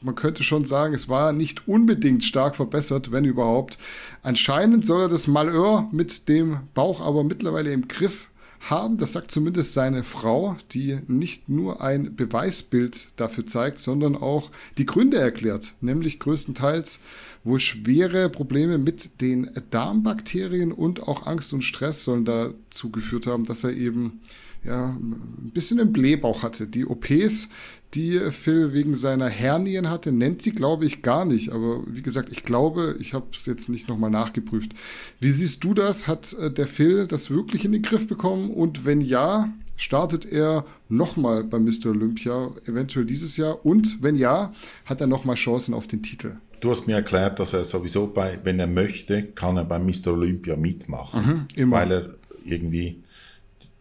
Man könnte schon sagen, es war nicht unbedingt stark verbessert, wenn überhaupt. Anscheinend soll er das Malheur mit dem Bauch aber mittlerweile im Griff haben. Das sagt zumindest seine Frau, die nicht nur ein Beweisbild dafür zeigt, sondern auch die Gründe erklärt, nämlich größtenteils wohl schwere Probleme mit den Darmbakterien und auch Angst und Stress sollen dazu geführt haben, dass er eben ja, ein bisschen einen Blähbauch hatte. Die OPs, die Phil wegen seiner Hernien hatte, nennt sie, glaube ich, gar nicht. Aber wie gesagt, ich glaube, ich habe es jetzt nicht nochmal nachgeprüft. Wie siehst du das? Hat äh, der Phil das wirklich in den Griff bekommen? Und wenn ja, startet er nochmal bei Mr. Olympia, eventuell dieses Jahr? Und wenn ja, hat er nochmal Chancen auf den Titel? Du hast mir erklärt, dass er sowieso bei, wenn er möchte, kann er bei Mr. Olympia mitmachen. Mhm. Weil er irgendwie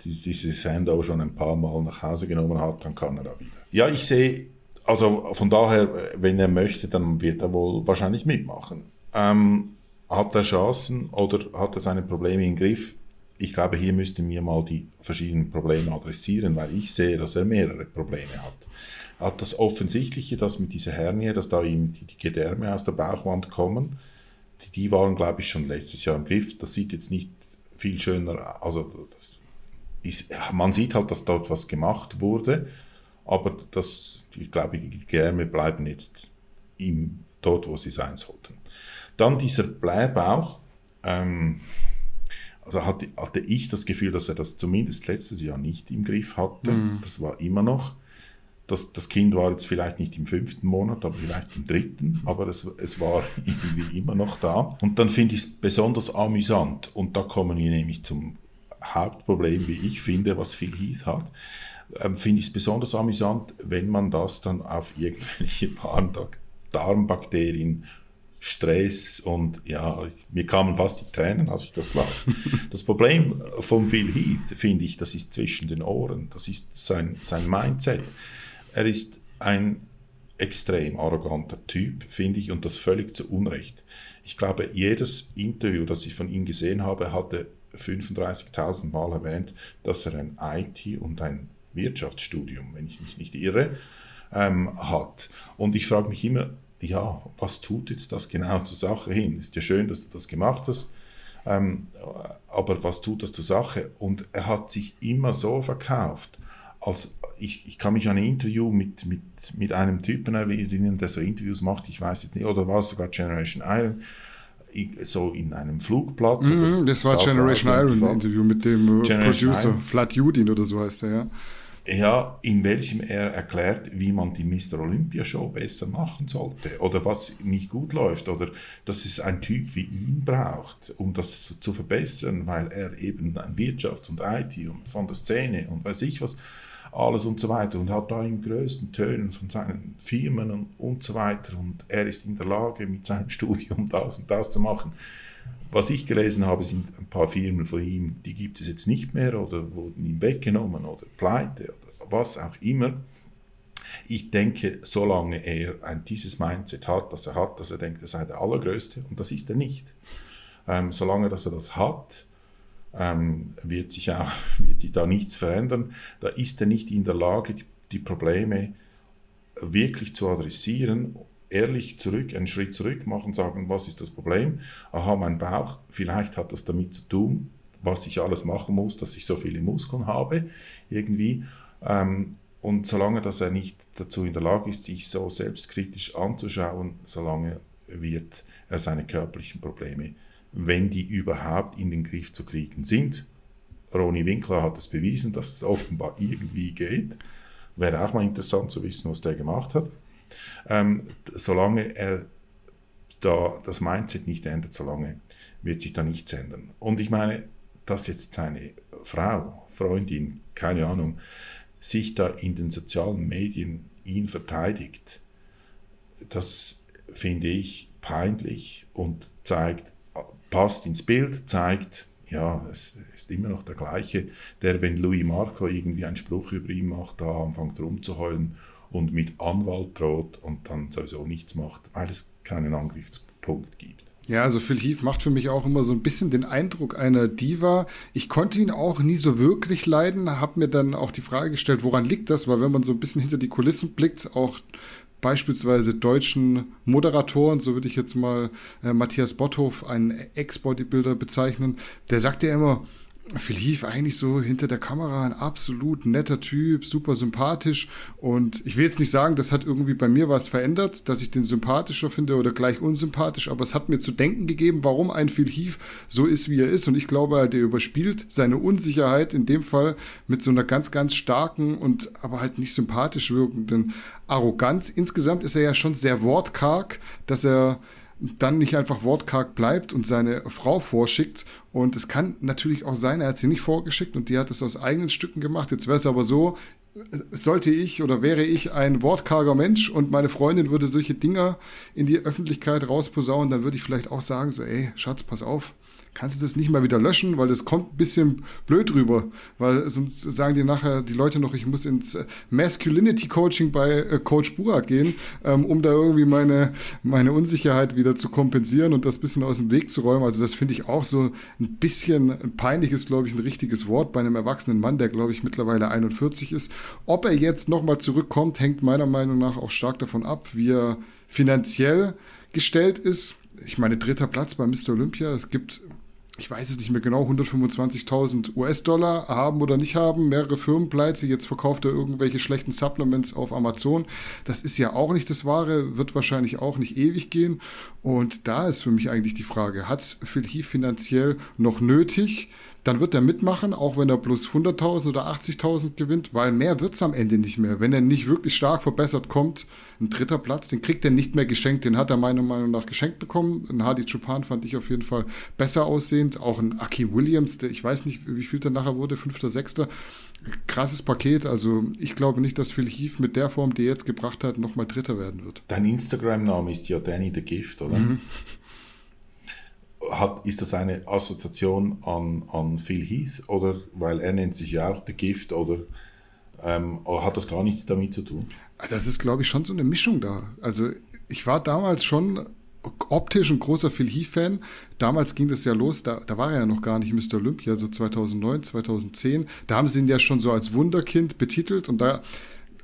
diese Sandow schon ein paar Mal nach Hause genommen hat, dann kann er da wieder. Ja, ich sehe, also von daher, wenn er möchte, dann wird er wohl wahrscheinlich mitmachen. Ähm, hat er Chancen oder hat er seine Probleme im Griff? Ich glaube, hier müssten wir mal die verschiedenen Probleme adressieren, weil ich sehe, dass er mehrere Probleme hat. Hat das Offensichtliche, dass mit dieser Hernie, dass da ihm die, die Gedärme aus der Bauchwand kommen, die, die waren, glaube ich, schon letztes Jahr im Griff. Das sieht jetzt nicht viel schöner, also das ist, man sieht halt, dass dort was gemacht wurde, aber das, ich glaube, die Gärme bleiben jetzt im, dort, wo sie sein sollten. Dann dieser Blähbauch, ähm, also hatte, hatte ich das Gefühl, dass er das zumindest letztes Jahr nicht im Griff hatte. Mhm. Das war immer noch. Das, das Kind war jetzt vielleicht nicht im fünften Monat, aber vielleicht im dritten, aber es, es war irgendwie immer noch da. Und dann finde ich es besonders amüsant. Und da kommen wir nämlich zum Hauptproblem, wie ich finde, was viel hieß hat, ähm, finde ich es besonders amüsant, wenn man das dann auf irgendwelche Darmbakterien Stress und ja, mir kamen fast die Tränen, als ich das las. Das Problem von Phil Heath, finde ich, das ist zwischen den Ohren, das ist sein, sein Mindset. Er ist ein extrem arroganter Typ, finde ich, und das völlig zu Unrecht. Ich glaube, jedes Interview, das ich von ihm gesehen habe, hatte 35.000 Mal erwähnt, dass er ein IT und ein Wirtschaftsstudium, wenn ich mich nicht irre, ähm, hat. Und ich frage mich immer, ja, was tut jetzt das genau zur Sache hin? Ist ja schön, dass du das gemacht hast, ähm, aber was tut das zur Sache? Und er hat sich immer so verkauft, als ich, ich kann mich an ein Interview mit, mit, mit einem Typen erinnern, der so Interviews macht, ich weiß jetzt nicht, oder war es sogar Generation Iron, so in einem Flugplatz. Mm, das war Generation Iron Interview mit dem äh, Generation Producer, Iron. Flat Judin oder so heißt er, ja ja, in welchem er erklärt, wie man die Mr. Olympia Show besser machen sollte oder was nicht gut läuft oder dass es ein Typ wie ihn braucht, um das zu, zu verbessern, weil er eben ein Wirtschafts- und IT und von der Szene und weiß ich was alles und so weiter und hat da in größten Tönen von seinen Firmen und, und so weiter und er ist in der Lage mit seinem Studium das und das zu machen. Was ich gelesen habe, sind ein paar Firmen von ihm, die gibt es jetzt nicht mehr oder wurden ihm weggenommen oder pleite oder was auch immer. Ich denke, solange er ein, dieses Mindset hat, das er hat, dass er denkt, er sei der Allergrößte, und das ist er nicht. Ähm, solange dass er das hat, ähm, wird, sich auch, wird sich da nichts verändern. Da ist er nicht in der Lage, die, die Probleme wirklich zu adressieren ehrlich zurück, einen Schritt zurück machen, sagen, was ist das Problem? Aha, mein Bauch, vielleicht hat das damit zu tun, was ich alles machen muss, dass ich so viele Muskeln habe, irgendwie. Ähm, und solange dass er nicht dazu in der Lage ist, sich so selbstkritisch anzuschauen, solange wird er seine körperlichen Probleme, wenn die überhaupt in den Griff zu kriegen sind. Roni Winkler hat es bewiesen, dass es offenbar irgendwie geht. Wäre auch mal interessant zu wissen, was der gemacht hat. Ähm, solange er da das Mindset nicht ändert, solange wird sich da nichts ändern. Und ich meine, dass jetzt seine Frau, Freundin, keine Ahnung, sich da in den sozialen Medien ihn verteidigt, das finde ich peinlich und zeigt, passt ins Bild, zeigt, ja, es ist immer noch der gleiche, der, wenn Louis Marco irgendwie einen Spruch über ihn macht, da anfängt rumzuheulen und mit Anwalt droht und dann sowieso nichts macht, weil es keinen Angriffspunkt gibt. Ja, also Phil Heath macht für mich auch immer so ein bisschen den Eindruck einer Diva. Ich konnte ihn auch nie so wirklich leiden, habe mir dann auch die Frage gestellt, woran liegt das? Weil wenn man so ein bisschen hinter die Kulissen blickt, auch beispielsweise deutschen Moderatoren, so würde ich jetzt mal äh, Matthias Botthoff, einen Ex-Bodybuilder bezeichnen, der sagt ja immer, Phil Heath eigentlich so hinter der Kamera ein absolut netter Typ, super sympathisch. Und ich will jetzt nicht sagen, das hat irgendwie bei mir was verändert, dass ich den sympathischer finde oder gleich unsympathisch, aber es hat mir zu denken gegeben, warum ein Phil Heath so ist, wie er ist. Und ich glaube, der überspielt seine Unsicherheit in dem Fall mit so einer ganz, ganz starken und aber halt nicht sympathisch wirkenden Arroganz. Insgesamt ist er ja schon sehr wortkarg, dass er dann nicht einfach wortkarg bleibt und seine Frau vorschickt. Und es kann natürlich auch sein, er hat sie nicht vorgeschickt und die hat es aus eigenen Stücken gemacht. Jetzt wäre es aber so, sollte ich oder wäre ich ein wortkarger Mensch und meine Freundin würde solche Dinger in die Öffentlichkeit rausposaunen, dann würde ich vielleicht auch sagen, so, ey, Schatz, pass auf, kannst du das nicht mal wieder löschen, weil das kommt ein bisschen blöd rüber, weil sonst sagen die nachher die Leute noch, ich muss ins äh, Masculinity Coaching bei äh, Coach Burak gehen, ähm, um da irgendwie meine, meine Unsicherheit wieder zu kompensieren und das bisschen aus dem Weg zu räumen. Also das finde ich auch so ein bisschen peinlich ist, glaube ich, ein richtiges Wort bei einem erwachsenen Mann, der, glaube ich, mittlerweile 41 ist. Ob er jetzt nochmal zurückkommt, hängt meiner Meinung nach auch stark davon ab, wie er finanziell gestellt ist. Ich meine, dritter Platz bei Mr. Olympia. Es gibt ich weiß es nicht mehr genau, 125.000 US-Dollar haben oder nicht haben, mehrere Firmen pleite, jetzt verkauft er irgendwelche schlechten Supplements auf Amazon. Das ist ja auch nicht das Wahre, wird wahrscheinlich auch nicht ewig gehen. Und da ist für mich eigentlich die Frage, hat Phil Heath finanziell noch nötig, dann wird er mitmachen, auch wenn er bloß 100.000 oder 80.000 gewinnt, weil mehr wird es am Ende nicht mehr. Wenn er nicht wirklich stark verbessert kommt, ein dritter Platz, den kriegt er nicht mehr geschenkt. Den hat er meiner Meinung nach geschenkt bekommen. Ein Hadi Chupan fand ich auf jeden Fall besser aussehend. Auch ein Aki Williams, der ich weiß nicht, wie viel der nachher wurde, fünfter, sechster. Krasses Paket. Also ich glaube nicht, dass Phil Heath mit der Form, die er jetzt gebracht hat, nochmal Dritter werden wird. Dein Instagram-Name ist ja Danny the Gift, oder? Mhm. Hat, ist das eine Assoziation an, an Phil Heath oder weil er nennt sich ja auch The Gift oder ähm, hat das gar nichts damit zu tun? Das ist, glaube ich, schon so eine Mischung da. Also ich war damals schon optisch ein großer Phil Heath-Fan. Damals ging das ja los, da, da war er ja noch gar nicht Mr. Olympia, so 2009, 2010. Da haben sie ihn ja schon so als Wunderkind betitelt und da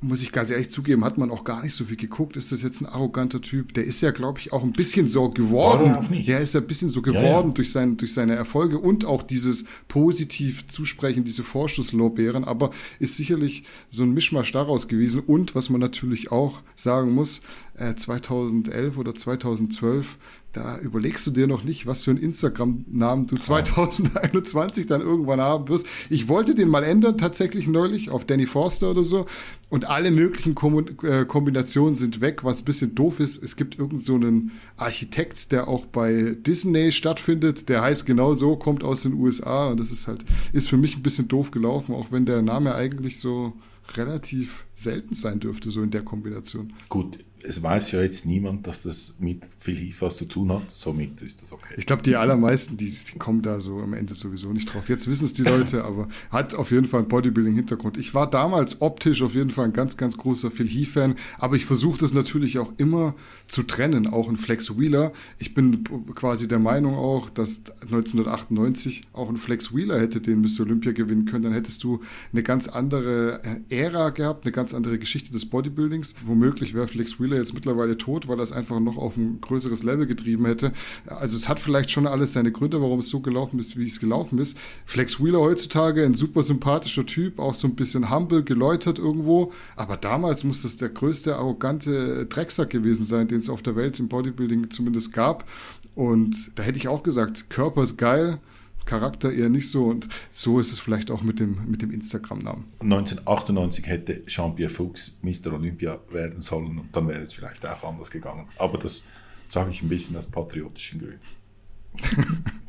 muss ich ganz ehrlich zugeben, hat man auch gar nicht so viel geguckt. Ist das jetzt ein arroganter Typ? Der ist ja, glaube ich, auch ein bisschen so geworden. Ja, ist ja ein bisschen so geworden ja, ja. Durch, sein, durch seine Erfolge und auch dieses positiv Zusprechen, diese Vorschusslorbeeren. Aber ist sicherlich so ein Mischmasch daraus gewesen. Und was man natürlich auch sagen muss, äh, 2011 oder 2012 da überlegst du dir noch nicht, was für einen Instagram-Namen du 2021 dann irgendwann haben wirst. Ich wollte den mal ändern, tatsächlich neulich, auf Danny Forster oder so. Und alle möglichen äh, Kombinationen sind weg, was ein bisschen doof ist. Es gibt irgend so einen Architekt, der auch bei Disney stattfindet. Der heißt genau so, kommt aus den USA. Und das ist halt, ist für mich ein bisschen doof gelaufen, auch wenn der Name eigentlich so relativ selten sein dürfte, so in der Kombination. Gut, es weiß ja jetzt niemand, dass das mit Phil Heath was zu tun hat, somit ist das okay. Ich glaube, die allermeisten, die, die, kommen da so am Ende sowieso nicht drauf. Jetzt wissen es die Leute, aber hat auf jeden Fall einen Bodybuilding-Hintergrund. Ich war damals optisch auf jeden Fall ein ganz, ganz großer Phil Heath-Fan, aber ich versuche das natürlich auch immer zu trennen, auch ein Flex Wheeler. Ich bin quasi der Meinung auch, dass 1998 auch ein Flex Wheeler hätte den Mr. Olympia gewinnen können. Dann hättest du eine ganz andere Ära gehabt, eine ganz andere Geschichte des Bodybuildings. Womöglich wäre Flex Wheeler jetzt mittlerweile tot, weil er es einfach noch auf ein größeres Level getrieben hätte. Also es hat vielleicht schon alles seine Gründe, warum es so gelaufen ist, wie es gelaufen ist. Flex Wheeler heutzutage ein super sympathischer Typ, auch so ein bisschen humble, geläutert irgendwo. Aber damals muss das der größte arrogante Drecksack gewesen sein, den es auf der Welt im Bodybuilding zumindest gab. Und da hätte ich auch gesagt, Körper ist geil, Charakter eher nicht so und so ist es vielleicht auch mit dem, mit dem Instagram-Namen. 1998 hätte Jean-Pierre Fuchs Mr. Olympia werden sollen und dann wäre es vielleicht auch anders gegangen. Aber das sage ich ein bisschen aus patriotischen Gründen.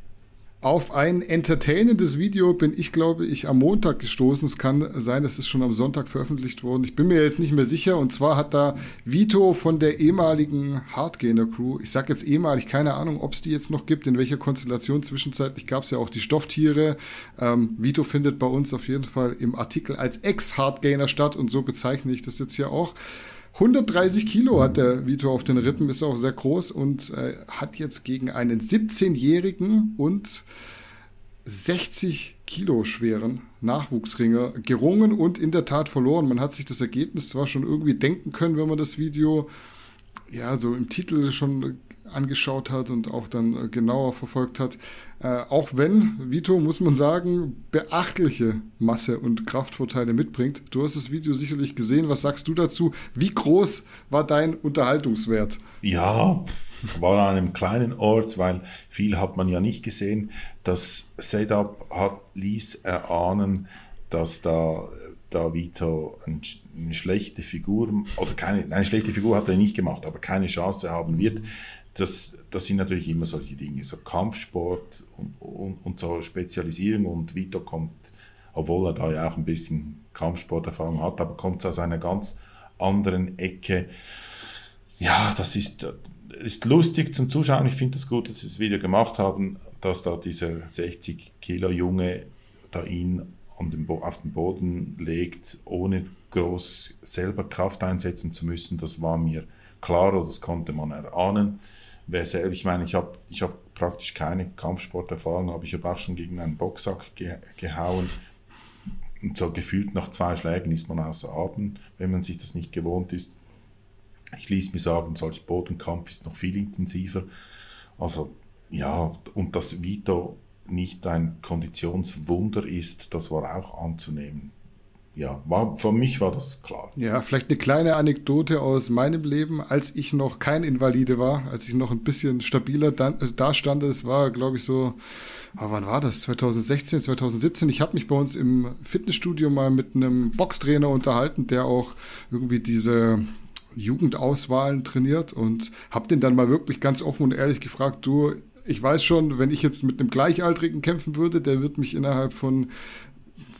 Auf ein entertainendes Video bin ich, glaube ich, am Montag gestoßen. Es kann sein, es schon am Sonntag veröffentlicht wurde. Ich bin mir jetzt nicht mehr sicher. Und zwar hat da Vito von der ehemaligen Hardgainer Crew, ich sage jetzt ehemalig, keine Ahnung, ob es die jetzt noch gibt, in welcher Konstellation. Zwischenzeitlich gab es ja auch die Stofftiere. Ähm, Vito findet bei uns auf jeden Fall im Artikel als Ex-Hardgainer statt und so bezeichne ich das jetzt hier auch. 130 Kilo hat der Vito auf den Rippen, ist auch sehr groß und äh, hat jetzt gegen einen 17-jährigen und 60 Kilo schweren Nachwuchsringer gerungen und in der Tat verloren. Man hat sich das Ergebnis zwar schon irgendwie denken können, wenn man das Video ja so im Titel schon angeschaut hat und auch dann äh, genauer verfolgt hat. Äh, auch wenn Vito, muss man sagen, beachtliche Masse und Kraftvorteile mitbringt. Du hast das Video sicherlich gesehen. Was sagst du dazu? Wie groß war dein Unterhaltungswert? Ja, war an einem kleinen Ort, weil viel hat man ja nicht gesehen. Das Setup hat, ließ erahnen, dass da da Vito eine schlechte Figur oder keine, eine schlechte Figur hat er nicht gemacht, aber keine Chance haben wird das, das sind natürlich immer solche Dinge, so Kampfsport und, und, und so Spezialisierung und Vito kommt, obwohl er da ja auch ein bisschen Kampfsporterfahrung hat, aber kommt aus einer ganz anderen Ecke. Ja, das ist, ist lustig zum Zuschauen. Ich finde es gut, dass sie das Video gemacht haben, dass da dieser 60 Kilo Junge da ihn den auf den Boden legt, ohne groß selber Kraft einsetzen zu müssen. Das war mir klar, oder das konnte man erahnen wer selber, ich meine, ich habe ich hab praktisch keine Kampfsporterfahrung, aber ich habe auch schon gegen einen Boxsack ge gehauen. Und so gefühlt nach zwei Schlägen ist man außer Atem, wenn man sich das nicht gewohnt ist. Ich ließ mir sagen, solch Bodenkampf ist noch viel intensiver. Also ja, und dass Vito nicht ein Konditionswunder ist, das war auch anzunehmen. Ja, war, für mich war das klar. Ja, vielleicht eine kleine Anekdote aus meinem Leben, als ich noch kein Invalide war, als ich noch ein bisschen stabiler da stand. Es war, glaube ich, so, oh, wann war das? 2016, 2017. Ich habe mich bei uns im Fitnessstudio mal mit einem Boxtrainer unterhalten, der auch irgendwie diese Jugendauswahlen trainiert und habe den dann mal wirklich ganz offen und ehrlich gefragt, du, ich weiß schon, wenn ich jetzt mit einem Gleichaltrigen kämpfen würde, der wird mich innerhalb von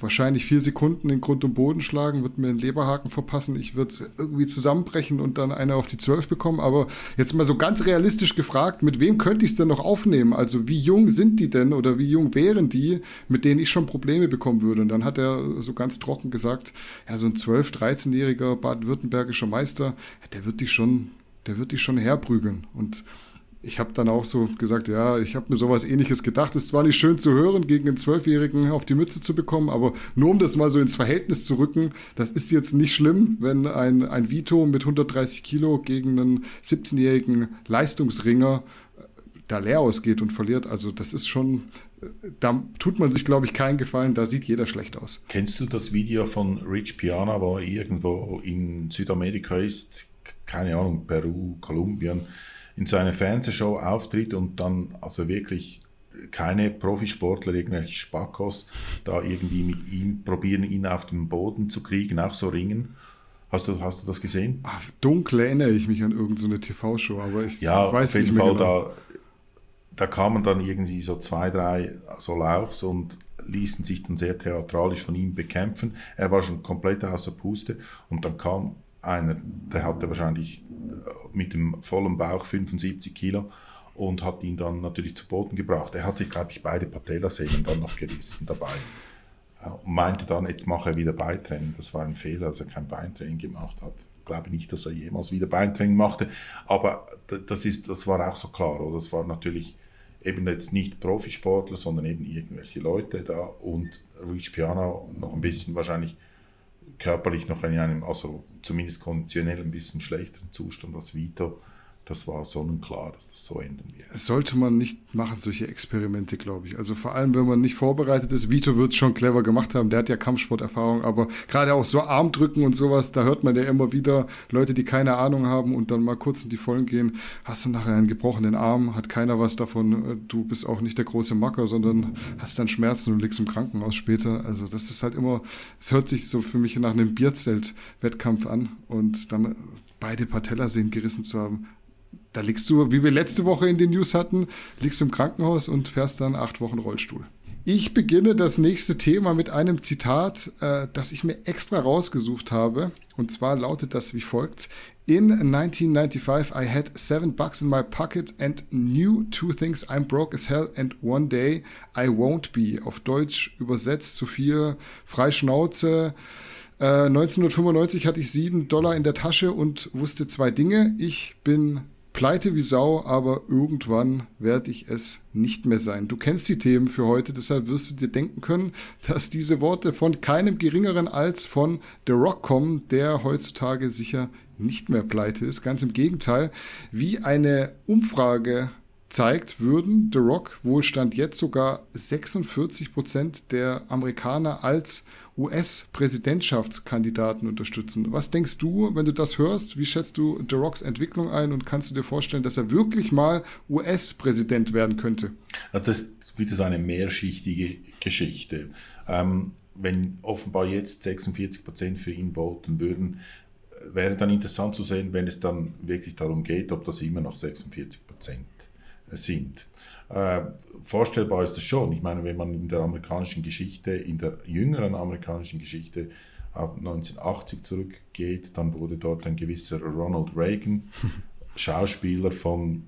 wahrscheinlich vier Sekunden in Grund und Boden schlagen, wird mir einen Leberhaken verpassen, ich würde irgendwie zusammenbrechen und dann eine auf die Zwölf bekommen. Aber jetzt mal so ganz realistisch gefragt, mit wem könnte ich es denn noch aufnehmen? Also wie jung sind die denn oder wie jung wären die, mit denen ich schon Probleme bekommen würde? Und dann hat er so ganz trocken gesagt, ja, so ein 12-, 13-jähriger baden-württembergischer Meister, der wird dich schon, der wird dich schon herprügeln. Und ich habe dann auch so gesagt, ja, ich habe mir sowas ähnliches gedacht. Es war nicht schön zu hören, gegen einen Zwölfjährigen auf die Mütze zu bekommen, aber nur um das mal so ins Verhältnis zu rücken, das ist jetzt nicht schlimm, wenn ein, ein Vito mit 130 Kilo gegen einen 17-jährigen Leistungsringer äh, da leer ausgeht und verliert. Also das ist schon, äh, da tut man sich, glaube ich, keinen Gefallen, da sieht jeder schlecht aus. Kennst du das Video von Rich Piana, wo er irgendwo in Südamerika ist? Keine Ahnung, Peru, Kolumbien in so einer Fernsehshow auftritt und dann also wirklich keine Profisportler, irgendwelche Spackos, da irgendwie mit ihm probieren, ihn auf den Boden zu kriegen, auch so ringen. Hast du, hast du das gesehen? Ach, dunkel erinnere ich mich an irgendeine TV-Show, aber ich ja, weiß auf jeden nicht Fall genau. da, da kamen dann irgendwie so zwei, drei so Lauchs und ließen sich dann sehr theatralisch von ihm bekämpfen. Er war schon komplett außer Puste und dann kam einer, der hatte wahrscheinlich äh, mit dem vollen Bauch 75 Kilo und hat ihn dann natürlich zu Boden gebracht. Er hat sich, glaube ich, beide Patellasehnen dann noch gerissen dabei äh, und meinte dann, jetzt mache er wieder Beintraining. Das war ein Fehler, dass er kein Beintraining gemacht hat. Ich glaube nicht, dass er jemals wieder Beintraining machte, aber das, ist, das war auch so klar. Oder? Das war natürlich eben jetzt nicht Profisportler, sondern eben irgendwelche Leute da und Rich Piano noch ein bisschen wahrscheinlich körperlich noch in einem, also zumindest konditionell ein bisschen schlechteren Zustand als Vito das war sonnenklar, dass das so enden wird. Sollte man nicht machen, solche Experimente, glaube ich. Also vor allem, wenn man nicht vorbereitet ist. Vito wird es schon clever gemacht haben, der hat ja Kampfsporterfahrung, aber gerade auch so Armdrücken und sowas, da hört man ja immer wieder Leute, die keine Ahnung haben und dann mal kurz in die Vollen gehen. Hast du nachher einen gebrochenen Arm, hat keiner was davon. Du bist auch nicht der große Macker, sondern hast dann Schmerzen und liegst im Krankenhaus später. Also das ist halt immer, es hört sich so für mich nach einem Bierzelt-Wettkampf an und dann beide Patellasehnen gerissen zu haben da liegst du, wie wir letzte Woche in den News hatten, liegst du im Krankenhaus und fährst dann acht Wochen Rollstuhl. Ich beginne das nächste Thema mit einem Zitat, äh, das ich mir extra rausgesucht habe. Und zwar lautet das wie folgt. In 1995, I had seven bucks in my pocket and knew two things. I'm broke as hell and one day I won't be. Auf Deutsch übersetzt zu viel Freischnauze. Äh, 1995 hatte ich sieben Dollar in der Tasche und wusste zwei Dinge. Ich bin pleite wie Sau, aber irgendwann werde ich es nicht mehr sein. Du kennst die Themen für heute, deshalb wirst du dir denken können, dass diese Worte von keinem geringeren als von The Rock kommen, der heutzutage sicher nicht mehr pleite ist. Ganz im Gegenteil, wie eine Umfrage zeigt, würden The Rock Wohlstand jetzt sogar 46 Prozent der Amerikaner als US-Präsidentschaftskandidaten unterstützen. Was denkst du, wenn du das hörst? Wie schätzt du The Rocks Entwicklung ein und kannst du dir vorstellen, dass er wirklich mal US-Präsident werden könnte? Das ist wieder so eine mehrschichtige Geschichte. Ähm, wenn offenbar jetzt 46 Prozent für ihn voten würden, wäre dann interessant zu sehen, wenn es dann wirklich darum geht, ob das immer noch 46 Prozent sind. Äh, vorstellbar ist es schon. Ich meine, wenn man in der amerikanischen Geschichte, in der jüngeren amerikanischen Geschichte auf 1980 zurückgeht, dann wurde dort ein gewisser Ronald Reagan, Schauspieler von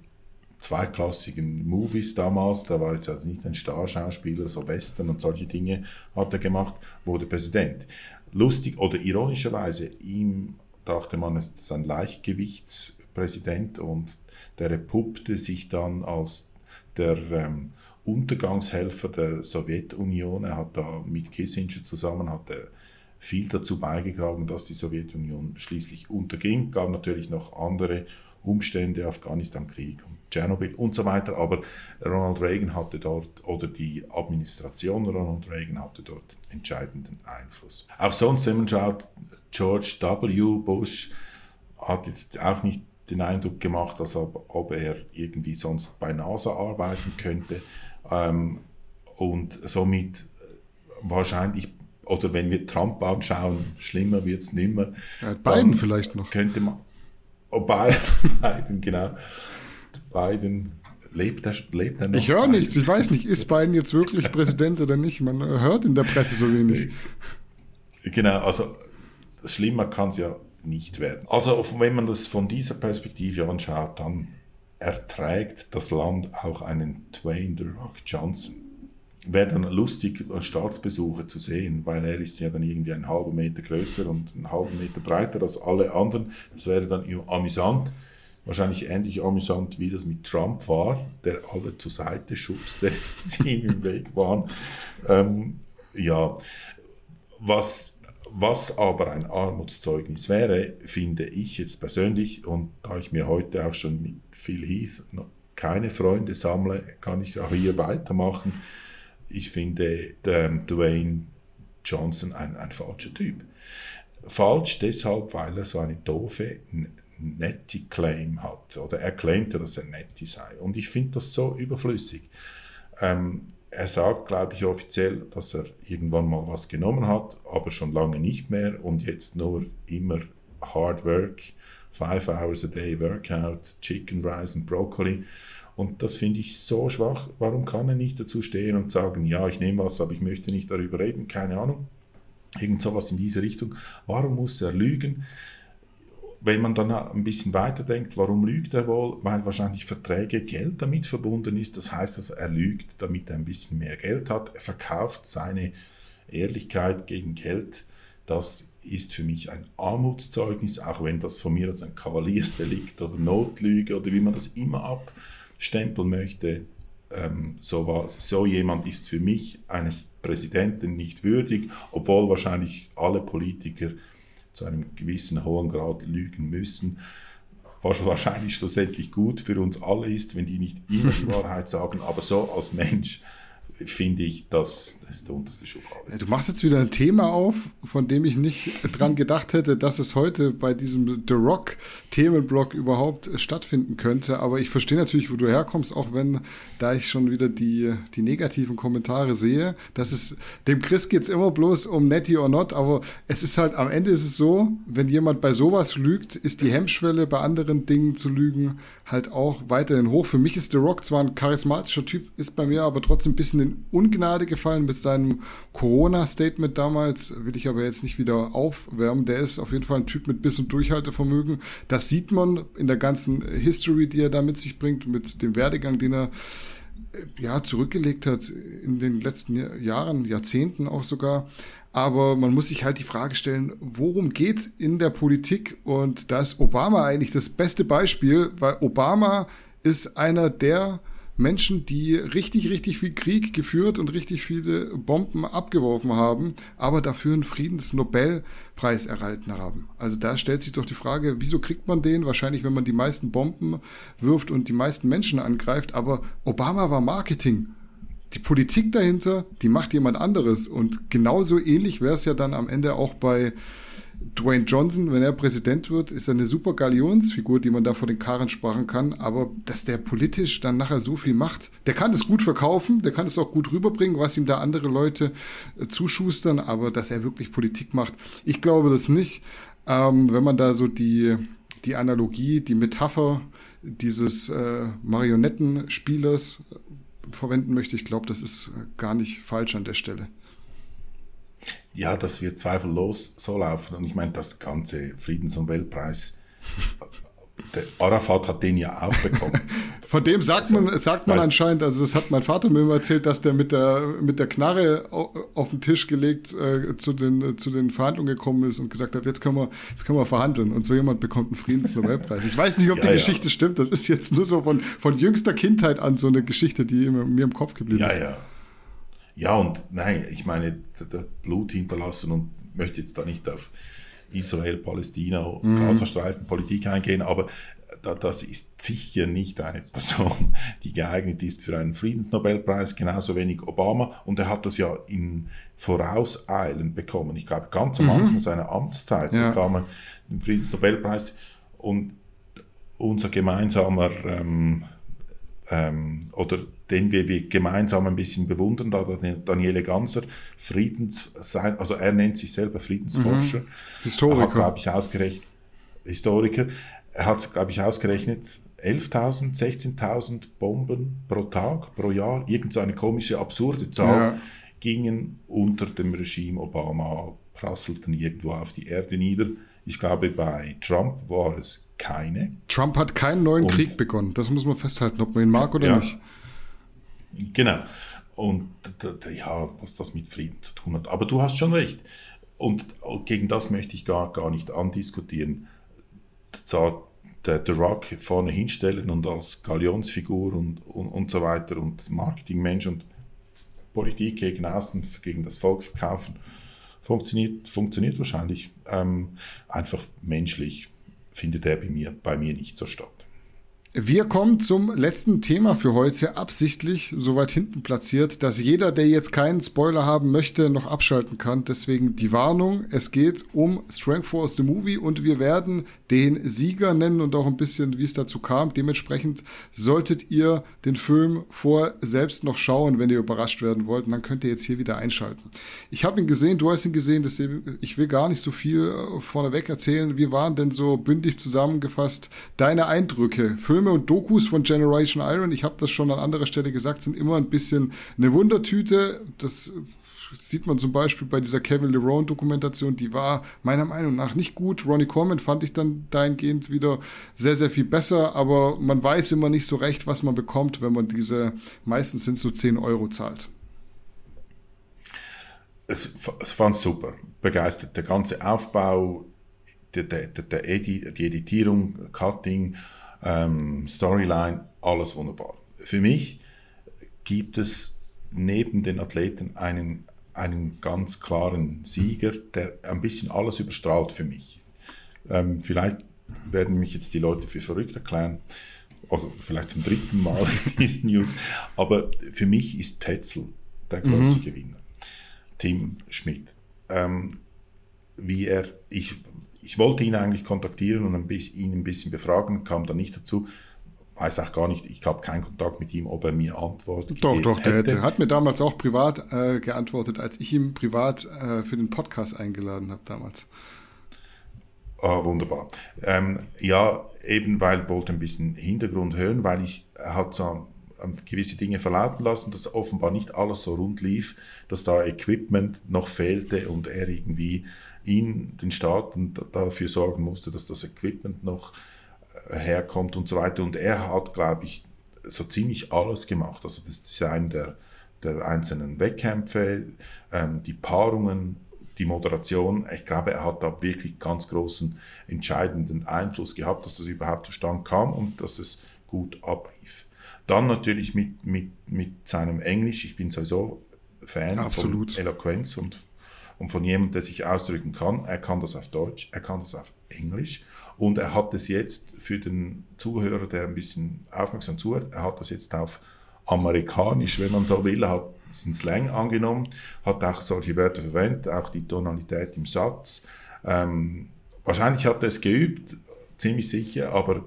zweiklassigen Movies damals, da war jetzt also nicht ein Starschauspieler, so Western und solche Dinge hat er gemacht, wurde Präsident. Lustig oder ironischerweise, ihm dachte man, es ist ein Leichtgewichtspräsident und der repuppte sich dann als der ähm, Untergangshelfer der Sowjetunion. Er hat da mit Kissinger zusammen hat er viel dazu beigetragen, dass die Sowjetunion schließlich unterging. Gab natürlich noch andere Umstände, Afghanistan-Krieg und Tschernobyl und so weiter. Aber Ronald Reagan hatte dort, oder die Administration Ronald Reagan hatte dort entscheidenden Einfluss. Auch sonst, wenn man schaut, George W. Bush hat jetzt auch nicht den Eindruck gemacht, als ob, ob er irgendwie sonst bei NASA arbeiten könnte. Ähm, und somit wahrscheinlich, oder wenn wir Trump anschauen, schlimmer wird es nimmer. Ja, Biden vielleicht noch. Könnte man, oh, Biden, genau. Biden lebt er, lebt er noch? Ich höre nichts, ich weiß nicht, ist Biden jetzt wirklich Präsident oder nicht? Man hört in der Presse so wenig. Genau, also schlimmer kann es ja nicht werden. Also wenn man das von dieser Perspektive anschaut, dann erträgt das Land auch einen Dwayne The Rock Johnson. Wäre dann lustig, Staatsbesuche zu sehen, weil er ist ja dann irgendwie einen halben Meter größer und einen halben Meter breiter als alle anderen. Das wäre dann amüsant wahrscheinlich ähnlich amüsant, wie das mit Trump war, der alle zur Seite schubste, die ihm im Weg waren. Ähm, ja, was, was aber ein Armutszeugnis wäre, finde ich jetzt persönlich, und da ich mir heute auch schon mit Phil Heath keine Freunde sammle, kann ich auch hier weitermachen. Ich finde ähm, Dwayne Johnson ein, ein falscher Typ. Falsch deshalb, weil er so eine doofe, nette Claim hat. Oder er claimte, dass er nette sei. Und ich finde das so überflüssig. Ähm, er sagt, glaube ich, offiziell, dass er irgendwann mal was genommen hat, aber schon lange nicht mehr und jetzt nur immer Hard Work, Five Hours a Day Workout, Chicken Rice und Broccoli. Und das finde ich so schwach. Warum kann er nicht dazu stehen und sagen, ja, ich nehme was, aber ich möchte nicht darüber reden? Keine Ahnung. Irgend sowas in diese Richtung. Warum muss er lügen? Wenn man dann ein bisschen weiterdenkt, warum lügt er wohl? Weil wahrscheinlich Verträge Geld damit verbunden ist. Das heißt also, er lügt, damit er ein bisschen mehr Geld hat. Er verkauft seine Ehrlichkeit gegen Geld. Das ist für mich ein Armutszeugnis, auch wenn das von mir als ein Kavaliersdelikt oder Notlüge oder wie man das immer abstempeln möchte. Ähm, so, war, so jemand ist für mich eines Präsidenten nicht würdig, obwohl wahrscheinlich alle Politiker zu einem gewissen hohen Grad lügen müssen, was wahrscheinlich schlussendlich gut für uns alle ist, wenn die nicht immer die Wahrheit sagen, aber so als Mensch finde ich, das ist der unterste Schublade. Du machst jetzt wieder ein Thema auf, von dem ich nicht dran gedacht hätte, dass es heute bei diesem The Rock Themenblock überhaupt stattfinden könnte. Aber ich verstehe natürlich, wo du herkommst, auch wenn da ich schon wieder die, die negativen Kommentare sehe. Das ist, dem Chris geht es immer bloß um Netty or not, aber es ist halt, am Ende ist es so, wenn jemand bei sowas lügt, ist die Hemmschwelle bei anderen Dingen zu lügen halt auch weiterhin hoch. Für mich ist The Rock zwar ein charismatischer Typ, ist bei mir aber trotzdem ein bisschen in Ungnade gefallen mit seinem Corona-Statement damals, will ich aber jetzt nicht wieder aufwärmen. Der ist auf jeden Fall ein Typ mit Biss- und Durchhaltevermögen. Das sieht man in der ganzen History, die er da mit sich bringt, mit dem Werdegang, den er äh, ja, zurückgelegt hat in den letzten Jahren, Jahrzehnten auch sogar. Aber man muss sich halt die Frage stellen, worum geht's in der Politik? Und da ist Obama eigentlich das beste Beispiel, weil Obama ist einer der Menschen, die richtig, richtig viel Krieg geführt und richtig viele Bomben abgeworfen haben, aber dafür einen Friedensnobelpreis erhalten haben. Also da stellt sich doch die Frage, wieso kriegt man den? Wahrscheinlich, wenn man die meisten Bomben wirft und die meisten Menschen angreift, aber Obama war Marketing die Politik dahinter, die macht jemand anderes. Und genauso ähnlich wäre es ja dann am Ende auch bei Dwayne Johnson, wenn er Präsident wird, ist er eine super Galionsfigur, die man da vor den Karren sprachen kann. Aber dass der politisch dann nachher so viel macht, der kann es gut verkaufen, der kann es auch gut rüberbringen, was ihm da andere Leute äh, zuschustern. Aber dass er wirklich Politik macht, ich glaube das nicht. Ähm, wenn man da so die, die Analogie, die Metapher dieses äh, Marionettenspielers verwenden möchte. Ich glaube, das ist gar nicht falsch an der Stelle. Ja, das wird zweifellos so laufen. Und ich meine, das ganze Friedens- und Weltpreis der Arafat hat den ja auch bekommen. Von dem sagt also, man, sagt man anscheinend, also das hat mein Vater mir immer erzählt, dass der mit der, mit der Knarre auf den Tisch gelegt äh, zu, den, zu den Verhandlungen gekommen ist und gesagt hat, jetzt können wir, jetzt können wir verhandeln. Und so jemand bekommt einen Friedensnobelpreis. Ich weiß nicht, ob die ja, Geschichte stimmt. Das ist jetzt nur so von, von jüngster Kindheit an so eine Geschichte, die mir im Kopf geblieben ja, ist. Ja, ja. Ja, und nein, ich meine, das Blut hinterlassen und möchte jetzt da nicht auf Israel, Palästina, mhm. Gazastreifen, Politik eingehen, aber das ist sicher nicht eine Person, die geeignet ist für einen Friedensnobelpreis, genauso wenig Obama. Und er hat das ja in Vorauseilend bekommen. Ich glaube, ganz am mhm. Anfang seiner Amtszeit ja. bekam er den Friedensnobelpreis. Und unser gemeinsamer ähm, ähm, oder den wir, gemeinsam ein bisschen bewundern, da Daniele Ganser, Friedens, also er nennt sich selber Friedensforscher. Mhm. Historiker. Hat, glaube ich, ausgerechnet, Historiker. Er hat, glaube ich, ausgerechnet 11.000, 16.000 Bomben pro Tag, pro Jahr, irgendeine komische, absurde Zahl, ja. gingen unter dem Regime Obama, prasselten irgendwo auf die Erde nieder. Ich glaube, bei Trump war es keine. Trump hat keinen neuen Und, Krieg begonnen. Das muss man festhalten, ob man ihn mag oder ja, nicht. Genau. Und ja, was das mit Frieden zu tun hat. Aber du hast schon recht. Und gegen das möchte ich gar, gar nicht andiskutieren. Der, der Rock vorne hinstellen und als Galionsfigur und, und, und so weiter und Marketingmensch und Politik gegen außen, gegen das Volk verkaufen, funktioniert, funktioniert wahrscheinlich ähm, einfach menschlich findet er bei mir, bei mir nicht so statt. Wir kommen zum letzten Thema für heute, absichtlich so weit hinten platziert, dass jeder, der jetzt keinen Spoiler haben möchte, noch abschalten kann. Deswegen die Warnung, es geht um Strength Force the Movie und wir werden den Sieger nennen und auch ein bisschen, wie es dazu kam. Dementsprechend solltet ihr den Film vor selbst noch schauen, wenn ihr überrascht werden wollt. Und dann könnt ihr jetzt hier wieder einschalten. Ich habe ihn gesehen, du hast ihn gesehen, deswegen, ich will gar nicht so viel äh, vorneweg erzählen. Wie waren denn so bündig zusammengefasst deine Eindrücke? Filme Filme und Dokus von Generation Iron, ich habe das schon an anderer Stelle gesagt, sind immer ein bisschen eine Wundertüte. Das sieht man zum Beispiel bei dieser Kevin LeRone Dokumentation, die war meiner Meinung nach nicht gut. Ronnie Coleman fand ich dann dahingehend wieder sehr, sehr viel besser, aber man weiß immer nicht so recht, was man bekommt, wenn man diese, meistens sind so 10 Euro zahlt. Es, es fand super, begeistert. Der ganze Aufbau, der, der, der Edi, die Editierung, Cutting, ähm, Storyline, alles wunderbar. Für mich gibt es neben den Athleten einen, einen ganz klaren Sieger, der ein bisschen alles überstrahlt für mich. Ähm, vielleicht werden mich jetzt die Leute für verrückt erklären, also vielleicht zum dritten Mal in diesen News, aber für mich ist Tetzel der große mhm. Gewinner. Tim Schmidt. Ähm, wie er, ich ich wollte ihn eigentlich kontaktieren und ein bisschen, ihn ein bisschen befragen, kam dann nicht dazu. Weiß auch gar nicht, ich habe keinen Kontakt mit ihm, ob er mir antwortet. Doch, doch, der hätte. hat mir damals auch privat äh, geantwortet, als ich ihm privat äh, für den Podcast eingeladen habe damals. Ah, wunderbar. Ähm, ja, eben weil wollte ein bisschen Hintergrund hören, weil ich er hat so gewisse Dinge verlauten lassen, dass offenbar nicht alles so rund lief, dass da Equipment noch fehlte und er irgendwie ihn, den Staaten dafür sorgen musste, dass das Equipment noch äh, herkommt und so weiter. Und er hat, glaube ich, so ziemlich alles gemacht. Also das Design der, der einzelnen Wettkämpfe, ähm, die Paarungen, die Moderation. Ich glaube, er hat da wirklich ganz großen, entscheidenden Einfluss gehabt, dass das überhaupt zustande kam und dass es gut ablief. Dann natürlich mit, mit, mit seinem Englisch. Ich bin sowieso Fan Absolut. von Eloquenz und und von jemandem, der sich ausdrücken kann. Er kann das auf Deutsch, er kann das auf Englisch und er hat es jetzt für den Zuhörer, der ein bisschen aufmerksam zuhört, er hat das jetzt auf amerikanisch, wenn man so will, er hat diesen Slang angenommen, hat auch solche Wörter verwendet, auch die Tonalität im Satz. Ähm, wahrscheinlich hat er es geübt, ziemlich sicher, aber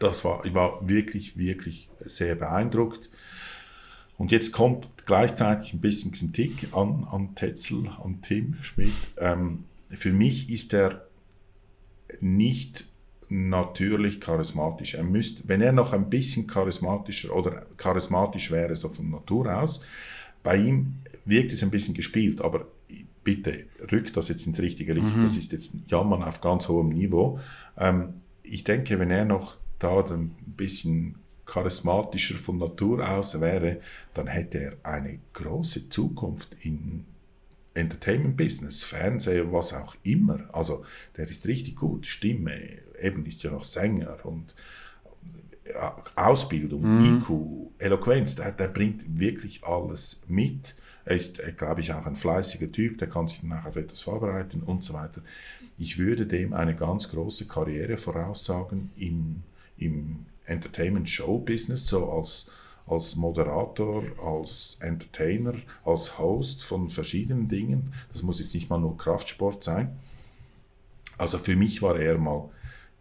das war, ich war wirklich, wirklich sehr beeindruckt. Und jetzt kommt gleichzeitig ein bisschen Kritik an, an Tetzel, an Tim Schmidt. Ähm, für mich ist er nicht natürlich charismatisch. Er müsste, wenn er noch ein bisschen charismatischer oder charismatisch wäre, so von Natur aus, bei ihm wirkt es ein bisschen gespielt, aber bitte rückt das jetzt ins richtige Licht. Mhm. Das ist jetzt ein Jammern auf ganz hohem Niveau. Ähm, ich denke, wenn er noch da ein bisschen charismatischer von Natur aus wäre, dann hätte er eine große Zukunft im Entertainment-Business, Fernsehen, was auch immer. Also der ist richtig gut, Stimme, eben ist ja noch Sänger und Ausbildung, mhm. IQ, Eloquenz, der, der, bringt wirklich alles mit. Er ist, äh, glaube ich, auch ein fleißiger Typ, der kann sich danach auf etwas vorbereiten und so weiter. Ich würde dem eine ganz große Karriere voraussagen im, im Entertainment-Show-Business, so als, als Moderator, als Entertainer, als Host von verschiedenen Dingen. Das muss jetzt nicht mal nur Kraftsport sein. Also für mich war er mal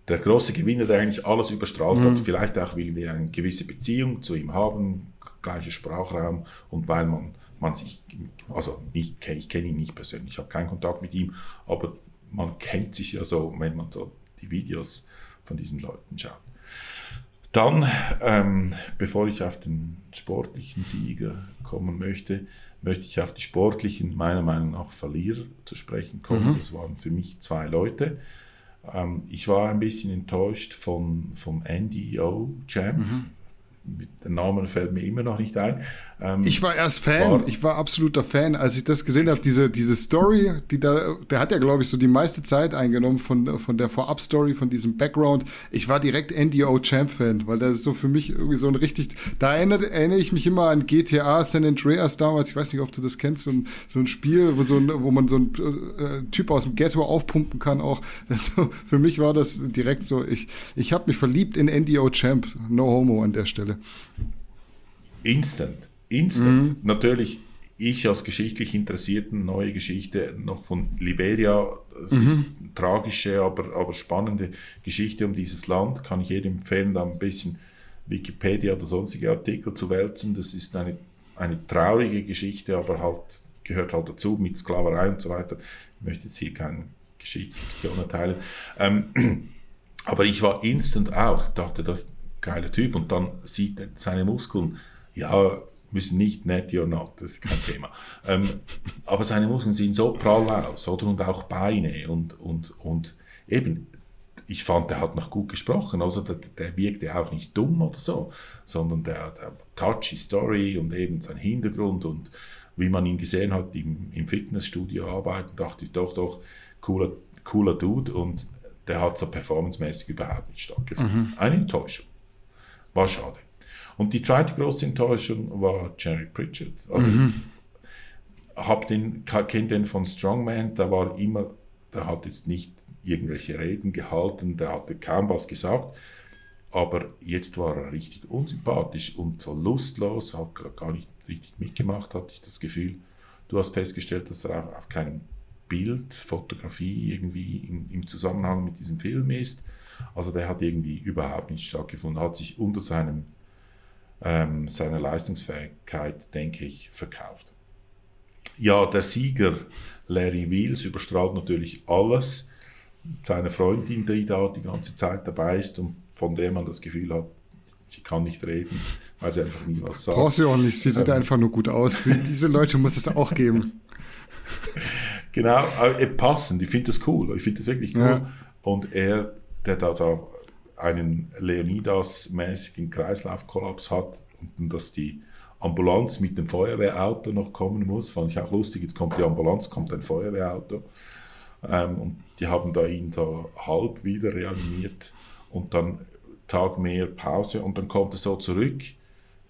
der große Gewinner, der eigentlich alles überstrahlt mhm. hat. Vielleicht auch, weil wir eine gewisse Beziehung zu ihm haben, gleicher Sprachraum und weil man, man sich, also nicht, ich kenne ihn nicht persönlich, ich habe keinen Kontakt mit ihm, aber man kennt sich ja so, wenn man so die Videos von diesen Leuten schaut. Dann, ähm, bevor ich auf den sportlichen Sieger kommen möchte, möchte ich auf die sportlichen, meiner Meinung nach, Verlierer zu sprechen kommen. Mhm. Das waren für mich zwei Leute. Ähm, ich war ein bisschen enttäuscht von, vom NDO Champ. Mhm der Name fällt mir immer noch nicht ein. Ähm, ich war erst Fan, war, ich war absoluter Fan, als ich das gesehen habe, diese, diese Story, die da, der hat ja, glaube ich, so die meiste Zeit eingenommen von, von der Vorab-Story, von diesem Background. Ich war direkt NDO Champ-Fan, weil das ist so für mich irgendwie so ein richtig, da erinnere, erinnere ich mich immer an GTA San Andreas damals, ich weiß nicht, ob du das kennst, so ein, so ein Spiel, wo, so ein, wo man so ein äh, Typ aus dem Ghetto aufpumpen kann auch. Also, für mich war das direkt so, ich, ich habe mich verliebt in NDO Champ, no homo an der Stelle. Instant. Instant. Mhm. Natürlich, ich als geschichtlich Interessierten, neue Geschichte noch von Liberia. Es mhm. ist eine tragische, aber, aber spannende Geschichte um dieses Land. Kann ich jedem empfehlen, da ein bisschen Wikipedia oder sonstige Artikel zu wälzen. Das ist eine, eine traurige Geschichte, aber halt gehört halt dazu mit Sklaverei und so weiter. Ich möchte jetzt hier keine Geschichtslektion erteilen. Ähm, aber ich war instant auch, dachte, das geiler Typ und dann sieht er seine Muskeln ja, müssen nicht netty or not, das ist kein Thema. Ähm, aber seine Muskeln sehen so prall aus, oder? Und auch Beine und, und, und eben, ich fand, der hat noch gut gesprochen, also der, der wirkte auch nicht dumm oder so, sondern der, der touchy Story und eben sein Hintergrund und wie man ihn gesehen hat im, im Fitnessstudio arbeiten, dachte ich doch, doch, cooler, cooler Dude und der hat so performancemäßig überhaupt nicht stattgefunden. Mhm. Eine Enttäuschung. War schade. Und die zweite große Enttäuschung war Jerry Pritchard. Also mhm. ich den, kennt den von Strongman, der war immer, der hat jetzt nicht irgendwelche Reden gehalten, der hatte kaum was gesagt, aber jetzt war er richtig unsympathisch und so lustlos, hat gar nicht richtig mitgemacht, hatte ich das Gefühl. Du hast festgestellt, dass er auch auf keinem Bild, Fotografie irgendwie im, im Zusammenhang mit diesem Film ist. Also der hat irgendwie überhaupt nicht stattgefunden, hat sich unter seinem ähm, seiner Leistungsfähigkeit, denke ich, verkauft. Ja, der Sieger Larry Wheels überstrahlt natürlich alles. Seine Freundin, die da die ganze Zeit dabei ist und von der man das Gefühl hat, sie kann nicht reden, weil sie einfach nie was sagt. Braucht sie auch nicht, sie sieht ähm, einfach nur gut aus. Diese Leute muss es auch geben. genau, äh, passend, ich finde das cool, ich finde das wirklich cool. Ja. Und er, der da einen Leonidas-mäßigen Kreislaufkollaps hat und dass die Ambulanz mit dem Feuerwehrauto noch kommen muss. Fand ich auch lustig. Jetzt kommt die Ambulanz, kommt ein Feuerwehrauto. Ähm, und die haben da ihn so halb wieder reanimiert und dann Tag mehr Pause und dann kommt er so zurück,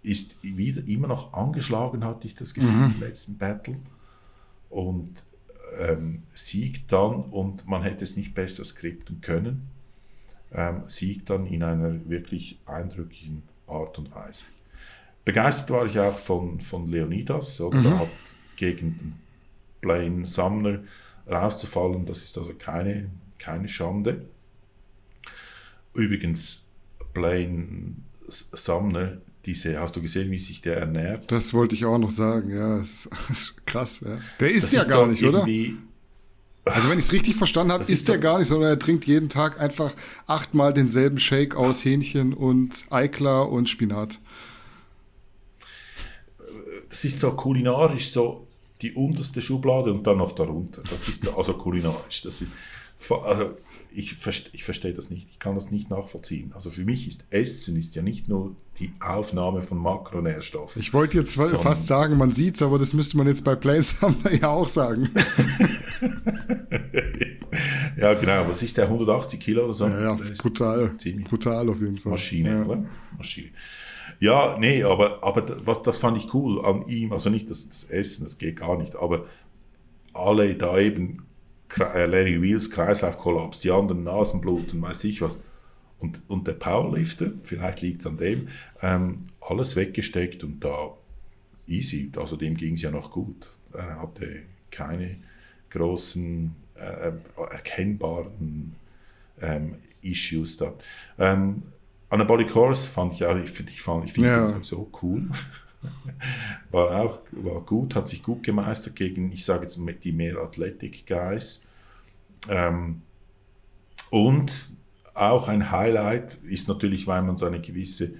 ist wieder immer noch angeschlagen, hatte ich das Gefühl mhm. im letzten Battle und ähm, siegt dann und man hätte es nicht besser skripten können ähm, siegt dann in einer wirklich eindrücklichen Art und Weise. Begeistert war ich auch von, von Leonidas, oder? Mhm. hat gegen den Blaine Sumner rauszufallen, das ist also keine, keine Schande. Übrigens, Blaine Sumner, diese, hast du gesehen, wie sich der ernährt? Das wollte ich auch noch sagen, ja, das ist krass. Ja. Der isst das ja ist gar nicht, oder? Also wenn ich es richtig verstanden habe, isst er gar nicht, sondern er trinkt jeden Tag einfach achtmal denselben Shake aus Hähnchen und Eiklar und Spinat. Das ist so kulinarisch so die unterste Schublade und dann noch darunter. Das ist also kulinarisch. Das ist, also ich, ich verstehe das nicht. Ich kann das nicht nachvollziehen. Also für mich ist Essen ist ja nicht nur die Aufnahme von Makronährstoffen. Ich wollte jetzt fast sagen, man sieht es, aber das müsste man jetzt bei Place ja auch sagen. ja, genau. Was ist der? 180 Kilo oder so? Ja, ja brutal. Brutal auf jeden Fall. Maschine, ja. oder? Maschine. ja, nee, aber, aber das, das fand ich cool an ihm. Also nicht das, das Essen, das geht gar nicht, aber alle da eben, Larry Wheels, Kreislaufkollaps, die anderen Nasenbluten, weiß ich was. Und, und der Powerlifter, vielleicht liegt es an dem, ähm, alles weggesteckt und da easy. Also dem ging es ja noch gut. Er hatte keine großen äh, erkennbaren ähm, Issues da. Ähm, Anabolic Horse fand ich auch, ich, ich, fand, ich finde ja. so cool. war auch war gut, hat sich gut gemeistert gegen, ich sage jetzt die mehr Athletic Guys. Ähm, und auch ein Highlight ist natürlich, weil man so eine gewisse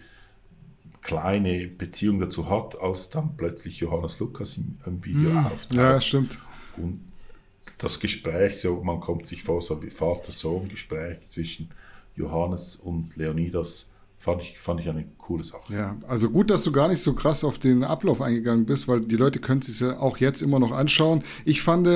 kleine Beziehung dazu hat, als dann plötzlich Johannes Lukas im, im Video mm, auftaucht. Ja, stimmt. Und das Gespräch, so, man kommt sich vor, so wie Vater-Sohn-Gespräch zwischen Johannes und Leonidas Fand ich, fand ich eine coole Sache. Ja, also gut, dass du gar nicht so krass auf den Ablauf eingegangen bist, weil die Leute können sich ja auch jetzt immer noch anschauen. Ich fand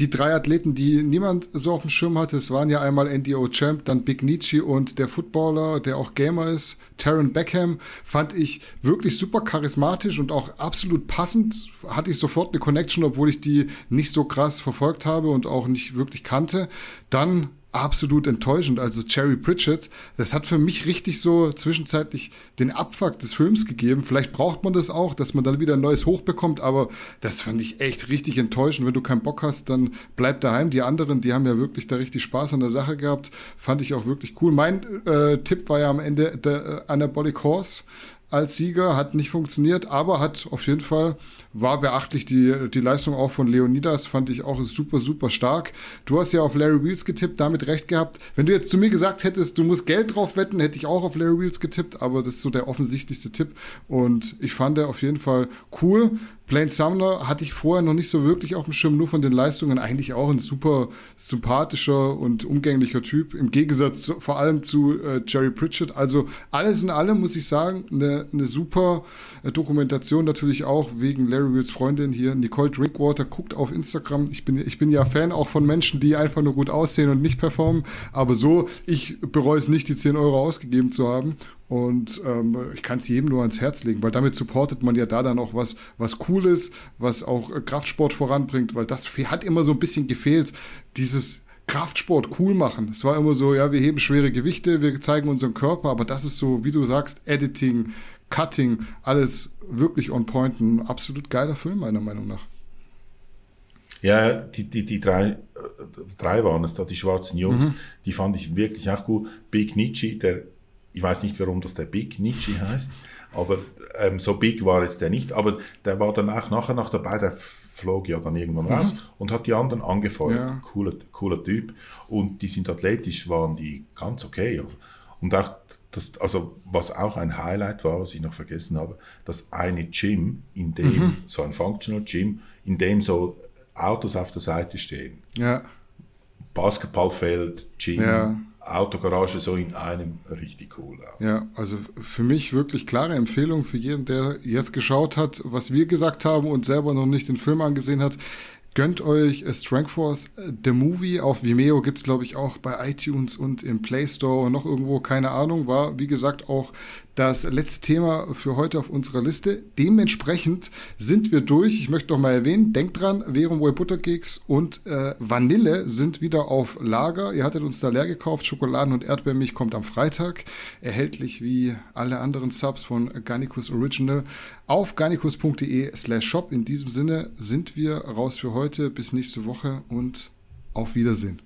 die drei Athleten, die niemand so auf dem Schirm hatte, es waren ja einmal NDO Champ, dann Big Nietzsche und der Footballer, der auch Gamer ist, Taron Beckham, fand ich wirklich super charismatisch und auch absolut passend. Hatte ich sofort eine Connection, obwohl ich die nicht so krass verfolgt habe und auch nicht wirklich kannte. Dann absolut enttäuschend. Also Cherry Pritchett, das hat für mich richtig so zwischenzeitlich den Abfuck des Films gegeben. Vielleicht braucht man das auch, dass man dann wieder ein neues Hoch bekommt, aber das fand ich echt richtig enttäuschend. Wenn du keinen Bock hast, dann bleib daheim. Die anderen, die haben ja wirklich da richtig Spaß an der Sache gehabt. Fand ich auch wirklich cool. Mein äh, Tipp war ja am Ende der äh, Anabolic Horse als Sieger, hat nicht funktioniert, aber hat auf jeden Fall, war beachtlich die, die Leistung auch von Leonidas, fand ich auch super, super stark. Du hast ja auf Larry Wheels getippt, damit recht gehabt. Wenn du jetzt zu mir gesagt hättest, du musst Geld drauf wetten, hätte ich auch auf Larry Wheels getippt, aber das ist so der offensichtlichste Tipp und ich fand er auf jeden Fall cool. Plain Sumner hatte ich vorher noch nicht so wirklich auf dem Schirm, nur von den Leistungen. Eigentlich auch ein super sympathischer und umgänglicher Typ, im Gegensatz zu, vor allem zu äh, Jerry Pritchett. Also alles in allem muss ich sagen, eine, eine super äh, Dokumentation natürlich auch wegen Larry Wills Freundin hier, Nicole Drinkwater. Guckt auf Instagram. Ich bin, ich bin ja Fan auch von Menschen, die einfach nur gut aussehen und nicht performen. Aber so, ich bereue es nicht, die 10 Euro ausgegeben zu haben. Und ähm, ich kann es jedem nur ans Herz legen, weil damit supportet man ja da dann auch was, was Cooles, was auch äh, Kraftsport voranbringt, weil das hat immer so ein bisschen gefehlt, dieses Kraftsport cool machen. Es war immer so, ja, wir heben schwere Gewichte, wir zeigen unseren Körper, aber das ist so, wie du sagst, Editing, Cutting, alles wirklich on point. Ein absolut geiler Film, meiner Meinung nach. Ja, die, die, die drei, äh, drei waren es da, die schwarzen Jungs, mhm. die fand ich wirklich auch cool. Big Nietzsche, der ich weiß nicht, warum das der Big Nietzsche heißt, aber ähm, so big war jetzt der nicht, aber der war dann auch nachher noch dabei, der flog ja dann irgendwann mhm. raus und hat die anderen angefeuert. Ja. Cooler, cooler Typ. Und die sind athletisch, waren die ganz okay. Also. Und auch das, also was auch ein Highlight war, was ich noch vergessen habe, das eine Gym, in dem, mhm. so ein Functional Gym, in dem so Autos auf der Seite stehen. Ja. Basketballfeld, Gym, ja. Autogarage so in einem richtig cool. Ja. ja, also für mich wirklich klare Empfehlung für jeden, der jetzt geschaut hat, was wir gesagt haben und selber noch nicht den Film angesehen hat. Gönnt euch Strength Force The Movie. Auf Vimeo gibt's glaube ich, auch bei iTunes und im Play Store und noch irgendwo, keine Ahnung. War, wie gesagt, auch das letzte Thema für heute auf unserer Liste. Dementsprechend sind wir durch. Ich möchte noch mal erwähnen, denkt dran, Verum Butterkeks und äh, Vanille sind wieder auf Lager. Ihr hattet uns da leer gekauft. Schokoladen- und Erdbeermilch kommt am Freitag. Erhältlich wie alle anderen Subs von Garnicus Original auf garnicus.de slash shop. In diesem Sinne sind wir raus für heute. Bis nächste Woche und auf Wiedersehen.